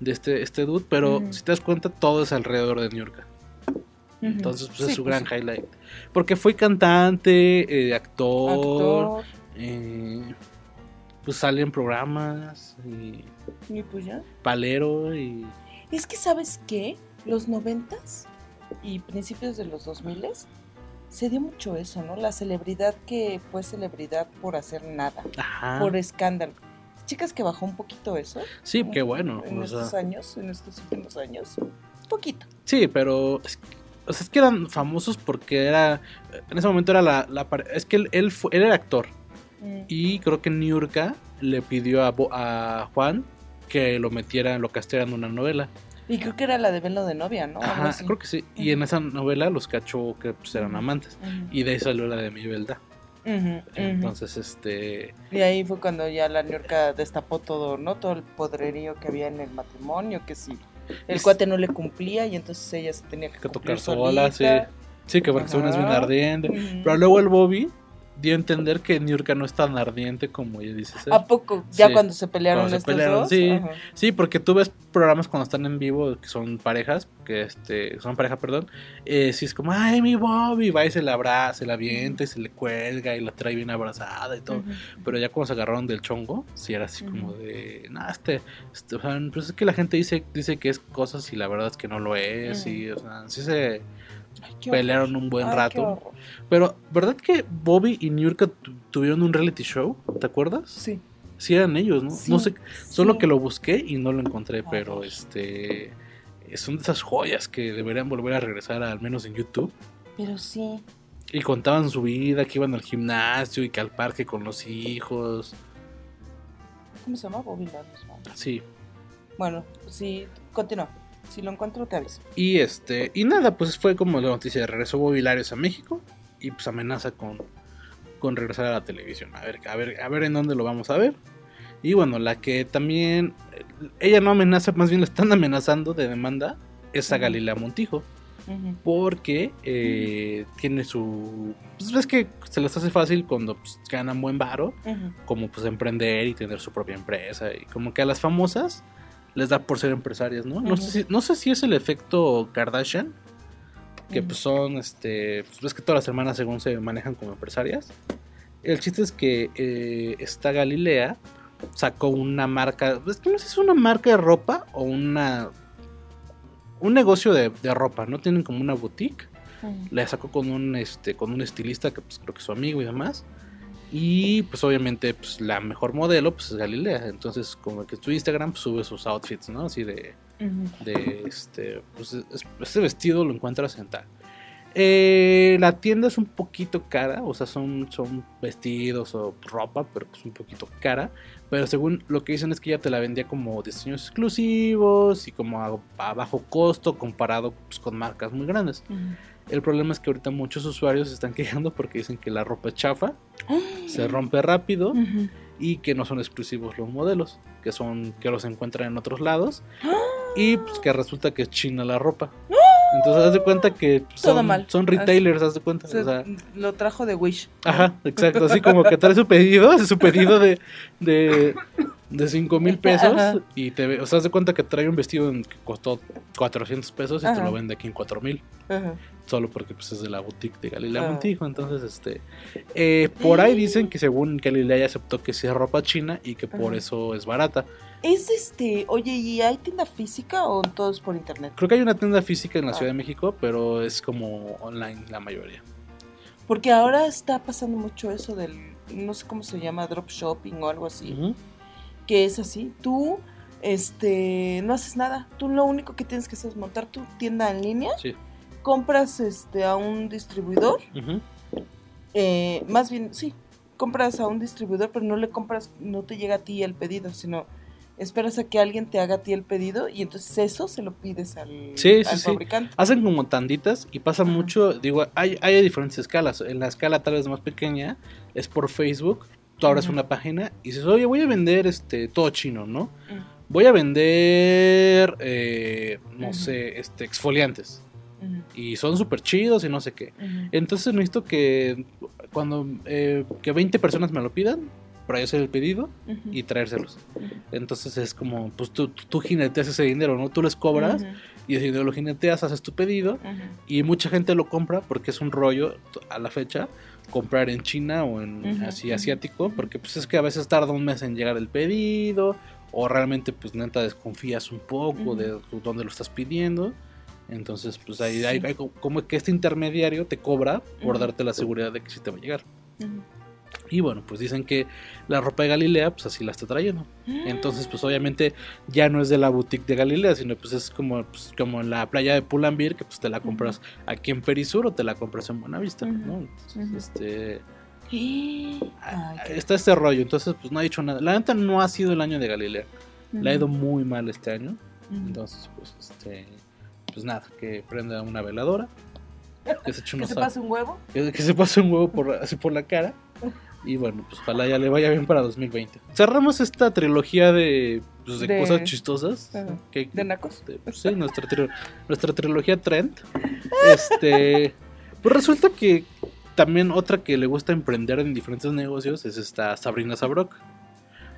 de este, este dude, pero si te das cuenta, todo es alrededor de Niurka. Entonces, pues Sí, es su pues, gran highlight. Porque fue cantante, eh, actor, Actor. eh, pues sale en programas, y Y pues ya. palero, y. Es que, ¿sabes qué? Los noventas y principios de los dos miles se dio mucho eso, ¿no? La celebridad que fue celebridad por hacer nada, Ajá. por escándalo. Chicas que bajó un poquito eso. Sí, qué bueno. En o estos sea. años, en estos últimos años. Un poquito. Sí, pero es, o sea, es que eran famosos porque era en ese momento era la, la es que él, él, fue- él era actor Mm. y creo que Niurka le pidió a, Bo- a Juan que lo metiera, lo castearan en una novela. Y creo que era la de Velo de novia, ¿no? Ajá, creo que sí. Y en esa novela los cachó que pues, eran amantes. Ujú. Y de ahí salió la de mi belda. Ujú, ujú. Entonces, este. Y ahí fue cuando ya la Niurka destapó todo, ¿no? Todo el podrerío que había en el matrimonio, que si el Es- cuate no le cumplía y entonces ella se tenía que, que tocar sola, sí. Sí, que porque es bien ardiente. Pero luego el Bobby dio a entender que Niurka no es tan ardiente como ella dice ser. ¿A poco? Ya Sí. cuando se pelearon Cuando se estos pelearon, dos. sí. Ajá. Sí, porque tú ves programas cuando están en vivo que son parejas, que este, son pareja, perdón. Eh, sí es como, ay, mi Bobby, va y se la abraza, se la avienta y se le cuelga y la trae bien abrazada y todo. Pero ya cuando se agarraron del chongo, sí era así como de, no, este, este, o sea, pues es que la gente dice, dice que es cosas y la verdad es que no lo es. Y, o sea, sí se Ay, pelearon un buen Ay, rato. Pero, ¿verdad que Bobby y Niurka tu- tuvieron un reality show? ¿Te acuerdas? Sí. Sí eran ellos, ¿no? Sí, no sé, solo sí. que lo busqué y no lo encontré, pero este son de esas joyas que deberían volver a regresar al menos en YouTube. Pero sí. Y contaban su vida, que iban al gimnasio y que al parque con los hijos. ¿Cómo se llama? Bobby. Sí. Bueno, sí, continúa. Si lo encuentro, te aviso. Y este, y nada, pues fue como la noticia de regreso Bobby Larios a México. Y pues amenaza con, con regresar a la televisión. A ver, a ver, a ver en dónde lo vamos a ver. Y bueno, la que también. Ella no amenaza, más bien la están amenazando de demanda. Es a. Galilea Montijo. Porque eh, tiene su. Pues ves que se les hace fácil cuando pues, ganan buen varo. Como pues emprender y tener su propia empresa. Y como que a las famosas les da por ser empresarias, ¿no? No, sé, si, no sé si es el efecto Kardashian. Que pues son, este, pues ves que todas las hermanas según se manejan como empresarias. El chiste es que eh, esta Galilea sacó una marca, es que no sé si es una marca de ropa o una... Un negocio de, de ropa, ¿no? Tienen como una boutique. La sacó con un, este, con un estilista que pues creo que es su amigo y demás. Y pues obviamente pues, la mejor modelo pues es Galilea. Entonces como que su Instagram pues, sube sus outfits, ¿no? Así de, de este, pues, es- este vestido lo encuentras en tal. Eh, la tienda es un poquito cara, o sea, son, son vestidos o ropa, pero pues un poquito cara. Pero según lo que dicen es que ella te la vendía como diseños exclusivos y como a, a bajo costo comparado pues, con marcas muy grandes. El problema es que ahorita muchos usuarios se están quejando porque dicen que la ropa es chafa, se rompe rápido y que no son exclusivos los modelos, que son que los encuentran en otros lados y pues que resulta que es china la ropa. Entonces haz de cuenta que Todo son, mal. son retailers, haz de cuenta. O sea, lo trajo de Wish. ajá, exacto, así como que trae su pedido, su pedido de, de, de 5 mil pesos Ajá. y te o sea, haz de cuenta que trae un vestido que costó 400 pesos y te lo vende aquí en 4 mil. Solo porque pues, es de la boutique de Galilea Ah. Montijo. Entonces, este. eh, por ahí dicen que según Galilea ya aceptó que sí es ropa china y que por Ajá. eso es barata. Es este, oye, ¿y hay tienda física o todo es por internet? Creo que hay una tienda física en la Ah. Ciudad de México, pero es como online la mayoría. Porque ahora está pasando mucho eso del, no sé cómo se llama, drop shopping o algo así, que es así, tú, este, no haces nada, tú lo único que tienes que hacer es montar tu tienda en línea, Sí. Compras este a un distribuidor, eh, más bien, sí, compras a un distribuidor, pero no le compras, no te llega a ti el pedido, sino esperas a que alguien te haga a ti el pedido y entonces eso se lo pides al, Sí, sí, al sí. fabricante. Hacen como tanditas y pasa Ajá. mucho. Digo, hay, hay diferentes escalas. En la escala tal vez más pequeña es por Facebook. Tú abres una página y dices, oye, voy a vender este todo chino, ¿no? Mm, Voy a vender, eh, no sé, este, exfoliantes. Y son súper chidos y no sé qué. ujú. Entonces necesito que cuando eh, que 20 personas me lo pidan, para hacer el pedido y traérselos. Entonces es como, pues tú, tú, jineteas ese dinero, ¿no? Tú les cobras y ese dinero lo jineteas, haces tu pedido y mucha gente lo compra porque es un rollo a la fecha comprar en China o en así asiático porque pues es que a veces tarda un mes en llegar el pedido o realmente pues neta desconfías un poco de tu- dónde lo estás pidiendo entonces pues ahí Sí. hay, hay co- como que este intermediario te cobra por darte la seguridad de que sí te va a llegar. Y bueno pues dicen que la ropa de Galilea pues así la está trayendo. Entonces, pues obviamente ya no es de la boutique de Galilea, sino pues es como, pues, como en la playa de Pull&Bear, que pues te la compras aquí en Perisur o te la compras en Buenavista. ¿no? Entonces, este, Ay, está este rollo, entonces pues no ha dicho nada. La neta no ha sido el año de Galilea, le ha ido muy mal este año, entonces pues este, pues nada, que prenda una veladora, que se eche ¿Que unos se a- pase un huevo? que, que se pase un huevo por, así por la cara. Y bueno, pues ojalá ya le vaya bien para 2020. Cerramos esta trilogía de, pues, de, De- cosas chistosas. Que- ¿De nacos? de- pues, sí, nuestra, tri- nuestra trilogía Trend. Este, pues resulta que también otra que le gusta emprender en diferentes negocios es esta Sabrina Sabrok.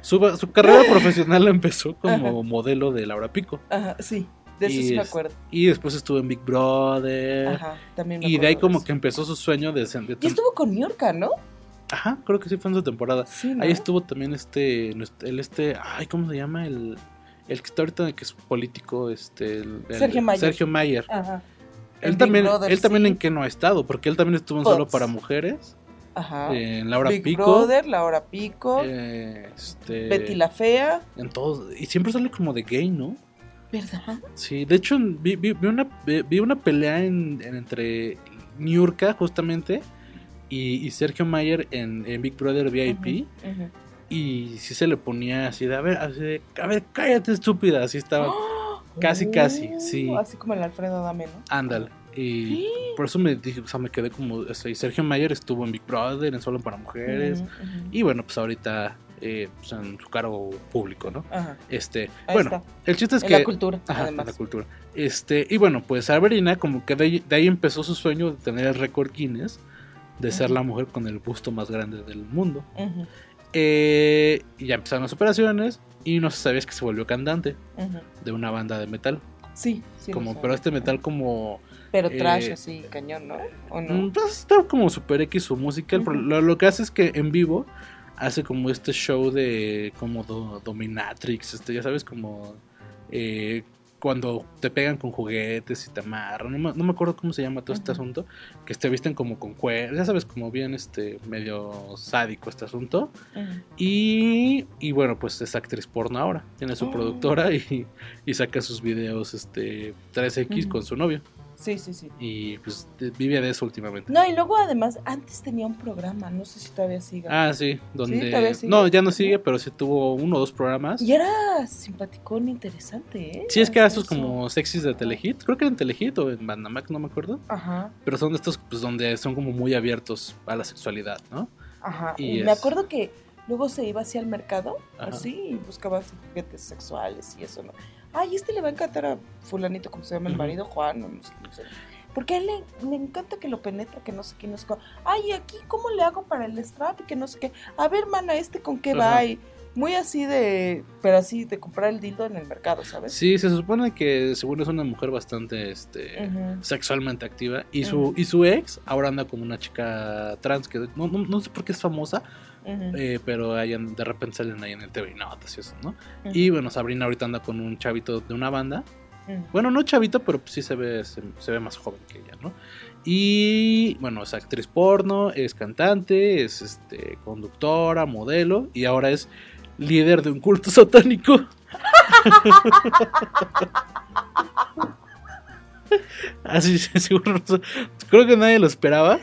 Su, su carrera profesional la empezó como Ajá. modelo de Laura Pico. Ajá, sí, de eso Y sí me acuerdo. Y después estuvo en Big Brother. Ajá, también me Y de ahí como que empezó su sueño de, de Y estuvo con Niurka, ¿no? Ajá, creo que sí fue en su temporada. Sí, ¿no? Ahí estuvo también este, el este, ay, ¿cómo se llama? El, el que está ahorita que es político, este, el- el- Sergio Mayer. Sergio Mayer. Ajá. Él también, Brother, él también en qué no ha estado, porque él también estuvo en Solo para Mujeres, Ajá. en Laura Big Pico, Brother, Laura Pico, eh, este, Betty la Fea. en todos, y siempre sale como de gay, ¿no? ¿Verdad? Sí, de hecho vi, vi- vi una, vi una pelea en, en- entre Niurka justamente y, y Sergio Mayer en, en Big Brother VIP y sí se le ponía así de, a ver, así de, a ver, cállate estúpida, así estaba, casi casi, sí, Uh, Así como el Alfredo Dame, ¿no? ándale. Y por eso me dije, o sea, me quedé como, o sea, y Sergio Mayer estuvo en Big Brother, en Solo para Mujeres, y bueno, pues ahorita eh, pues, en su cargo público, ¿no? Ajá. Este, Ahí bueno, está. el chiste es En que... la cultura, Ajá, además. en la cultura. Este, y bueno, pues Sabrina como que de ahí, de ahí empezó su sueño de tener el récord Guinness de ser la mujer con el busto más grande del mundo. Eh, y ya empezaron las operaciones y no se sabía que se volvió cantante de una banda de metal. Sí, sí. como, pero este metal como... Pero eh, trash así, cañón, ¿no? ¿O no? Mm, Pues está como super X su música. Lo, lo que hace es que en vivo hace como este show de como do- dominatrix, este, ya sabes, como eh, cuando te pegan con juguetes y te amarran. No me, no me acuerdo cómo se llama todo este asunto. Que te visten como con cuerdas, ya sabes, como bien este medio sádico este asunto. Y, y bueno, pues es actriz porno ahora. Tiene su Oh. productora y, y saca sus videos este 3X Ujú. con su novio. Sí, sí, sí. Y pues vive de eso últimamente. No, y luego además, antes tenía un programa, no sé si todavía siga. Ah, sí, donde... todavía sigue. no, ya no sigue, pero sí tuvo uno o dos programas. Y era simpaticón, interesante, ¿eh? Sí, es que era estos como sexys de Telehit. Creo que en Telehit o en Bandamax, no me acuerdo. Ajá, Pero son de estos pues, donde son como muy abiertos a la sexualidad, ¿no? ajá. Y Y, me acuerdo que luego se iba hacia el mercado, Ajá. así, y buscaba así juguetes sexuales y eso, ¿no? Ay, este le va a encantar a fulanito, como se llama el marido, Juan, no sé, no sé. Porque a él le, le encanta que lo penetra, que no sé qué, no sé qué. Ay, aquí, ¿cómo le hago para el strap? Y que no sé qué. A ver, mana, ¿este con qué va? Y muy así de, pero así, de comprar el dildo en el mercado, ¿sabes? Sí, se supone que según es una mujer bastante este, sexualmente activa. Y su, y su ex ahora anda como una chica trans que no, no, no sé por qué es famosa, eh, pero ahí de repente salen ahí en el TV y notas y eso, ¿no? Y bueno, Sabrina ahorita anda con un chavito de una banda. Bueno, no chavito, pero pues sí se ve, se, se ve más joven que ella, ¿no? Y bueno, es actriz porno, es cantante, es este conductora, modelo y ahora es líder de un culto satánico. Así, seguro, no sé, creo que nadie lo esperaba.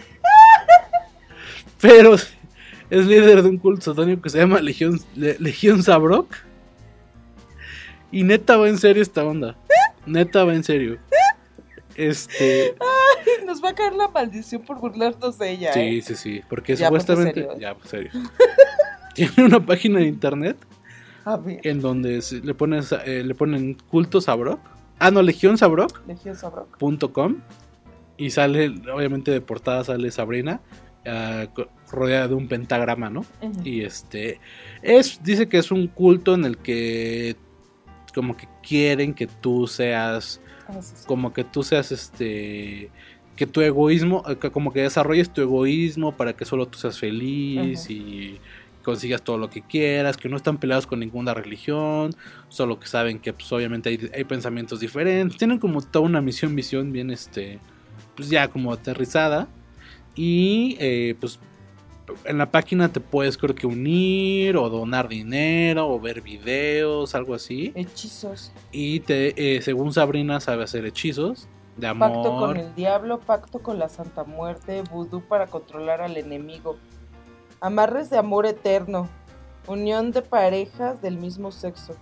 Pero es líder de un culto satánico que se llama Legión, Le- Legión Sabrok. Y neta va en serio esta onda. Neta va en serio. Este. Nos va a caer la maldición por burlarnos de ella. Sí, ¿eh? sí, sí. Porque Ya, ponte supuestamente. serio. Ya, pues serio. Tiene una página de internet A ver, en donde le, pones, eh, le ponen culto Sabrok. Ah, no, Legión Sabrok. Y sale, obviamente de portada sale Sabrina ah, rodeada de un pentagrama, ¿no? Ujú. Y este es dice que es un culto en el que como que quieren que tú seas Ah, sí, sí. como que tú seas este que tu egoísmo eh, que como que desarrolles tu egoísmo para que solo tú seas feliz y consigas todo lo que quieras, que no están peleados con ninguna religión, solo que saben que pues obviamente hay, hay pensamientos diferentes, tienen como toda una misión, visión bien este, pues ya como aterrizada y eh, pues en la página te puedes creo que unir o donar dinero o ver videos, algo así. Hechizos. Y te, eh, según Sabrina sabe hacer hechizos de amor. Pacto con el diablo, pacto con la Santa Muerte, vudú para controlar al enemigo. Amarres de amor eterno. Unión de parejas del mismo sexo.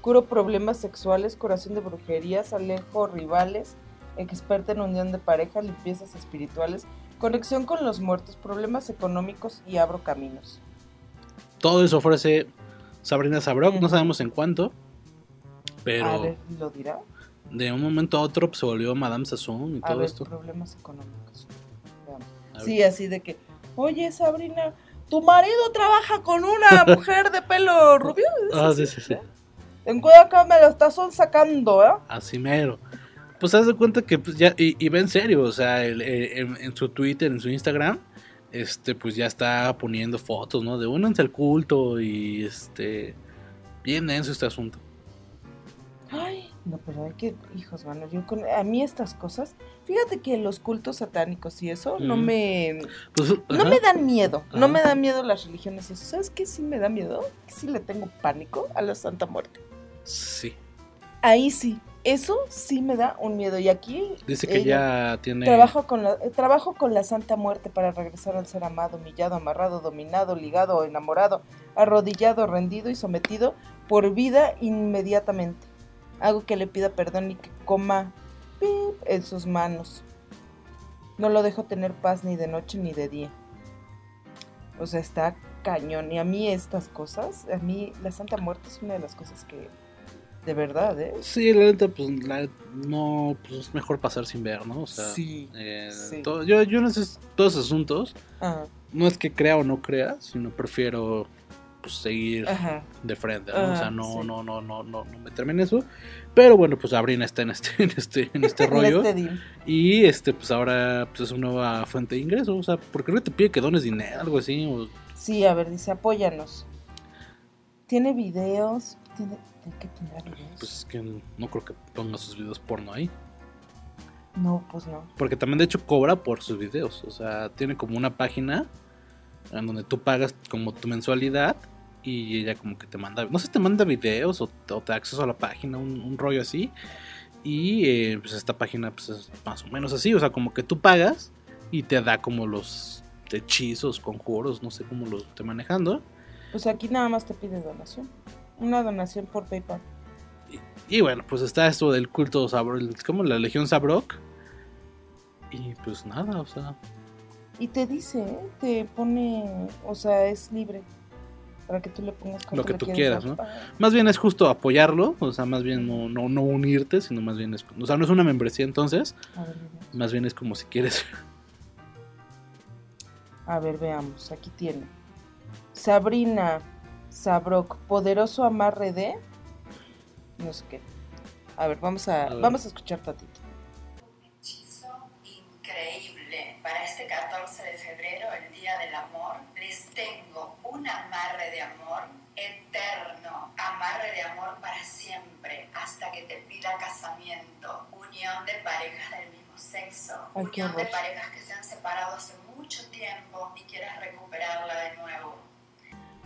Curo problemas sexuales, curación de brujerías, alejo rivales, experta en unión de pareja, limpiezas espirituales, conexión con los muertos, problemas económicos y abro caminos. Todo eso ofrece Sabrina Sabrok, no Ujú. sabemos en cuánto. A Pero ver, ¿lo dirá? de un momento a otro pues, se volvió Madame Sassoon y A todo ver, esto. problemas económicos. Sí, así de que, oye Sabrina, tu marido trabaja con una mujer de pelo rubio. ¿Es Ah, sí, sí, sí. Ten cuidado que me lo estás sacando, ¿eh? Así mero. Pues haz de cuenta que pues, ya, y, y va en serio, o sea, el- eh, en, en su Twitter, en su Instagram, este, pues ya está poniendo fotos, ¿no? De únanse al culto y este, bien denso este asunto. Ay, no, pero hay que, hijos, mano, yo con, a mí estas cosas, fíjate que los cultos satánicos y eso no Mm. me, Pues, no me dan miedo, no me dan miedo las religiones y eso. ¿Sabes qué sí me da miedo? Que sí le tengo pánico a la Santa Muerte. Sí. ahí sí, eso sí me da un miedo. Y aquí Dice que ya tiene. trabajo con la, eh, trabajo con la Santa Muerte para regresar al ser amado, humillado, amarrado, dominado, ligado, enamorado, arrodillado, rendido y sometido por vida inmediatamente. Hago que le pida perdón y que coma pip en sus manos. No lo dejo tener paz ni de noche ni de día. O sea, está cañón. Y a mí estas cosas, a mí la Santa Muerte es una de las cosas que, de verdad, ¿eh? Sí, la neta, pues la- no, pues es mejor pasar sin ver, ¿no? O sea, Sí, eh, sí. todo- yo, yo en esos, todos asuntos, Ajá, no es que crea o no crea, sino prefiero pues, seguir ajá. de frente, ¿no? o sea, no, sí. no, no, no, no, no meterme en eso. Pero bueno, pues Sabrina está en este, en este, en este rollo. Este deal. Y este, pues ahora pues, es una nueva fuente de ingreso. O sea, ¿por qué no te pide que dones dinero, algo así? O, Sí, a ver, dice, apóyanos. Tiene videos. ¿Tiene, ¿de qué tendrá videos? pues es que no creo que ponga sus videos porno ahí. no, pues no. Porque también de hecho cobra por sus videos. O sea, tiene como una página en donde tú pagas como tu mensualidad y ella como que te manda, no sé, te manda videos o, te- o te da acceso a la página, un, un rollo así. Y eh, pues esta página pues es más o menos así. O sea, como que tú pagas y te da como los hechizos, conjuros, no sé cómo lo esté manejando. Pues aquí nada más te pide donación. Una donación por PayPal. Y bueno, pues está esto del culto Sabrok, como la Legión Sabrok. Y pues nada, o sea, Y te dice, ¿eh? te pone, o sea, es libre. Para que tú le pongas Lo que tú quieras. ¿no? Más bien es justo apoyarlo, o sea, más bien no, no, no unirte, sino más bien es, o sea, no es una membresía entonces, A ver, más bien es como si quieres. A ver, veamos. Aquí tiene. Sabrina Sabrok, poderoso amarre de. No sé qué. A ver, vamos a, A ver. vamos a escuchar tantito. Un amarre de amor eterno. Amarre de amor para siempre, hasta que te pida casamiento. Unión de parejas del mismo sexo. Ay, Unión de parejas que se han separado hace mucho tiempo y quieres recuperarla de nuevo.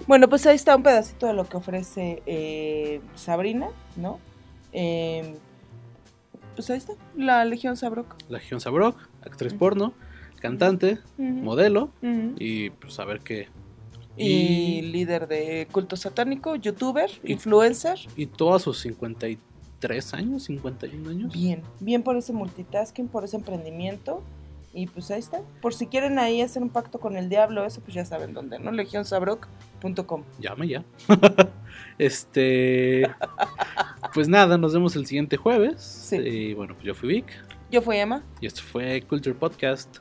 Bueno, pues ahí está un pedacito de lo que ofrece eh, Sabrina, ¿no? Eh, pues ahí está, la Legión Sabrok. La Legión Sabrok, actriz porno, cantante, modelo, y pues a ver qué. Y Y, líder de culto satánico, youtuber, Y- influencer. y todos sus 53 años, 51 años. Bien, bien por ese multitasking, por ese emprendimiento. Y pues ahí está. Por si quieren ahí hacer un pacto con el diablo, eso pues ya saben dónde, ¿no? Legionsabrok.com. Llame ya. este. Pues nada, nos vemos el siguiente jueves. Sí. Y bueno, pues yo fui Vic. Yo fui Emma. Y esto fue Culture Podcast.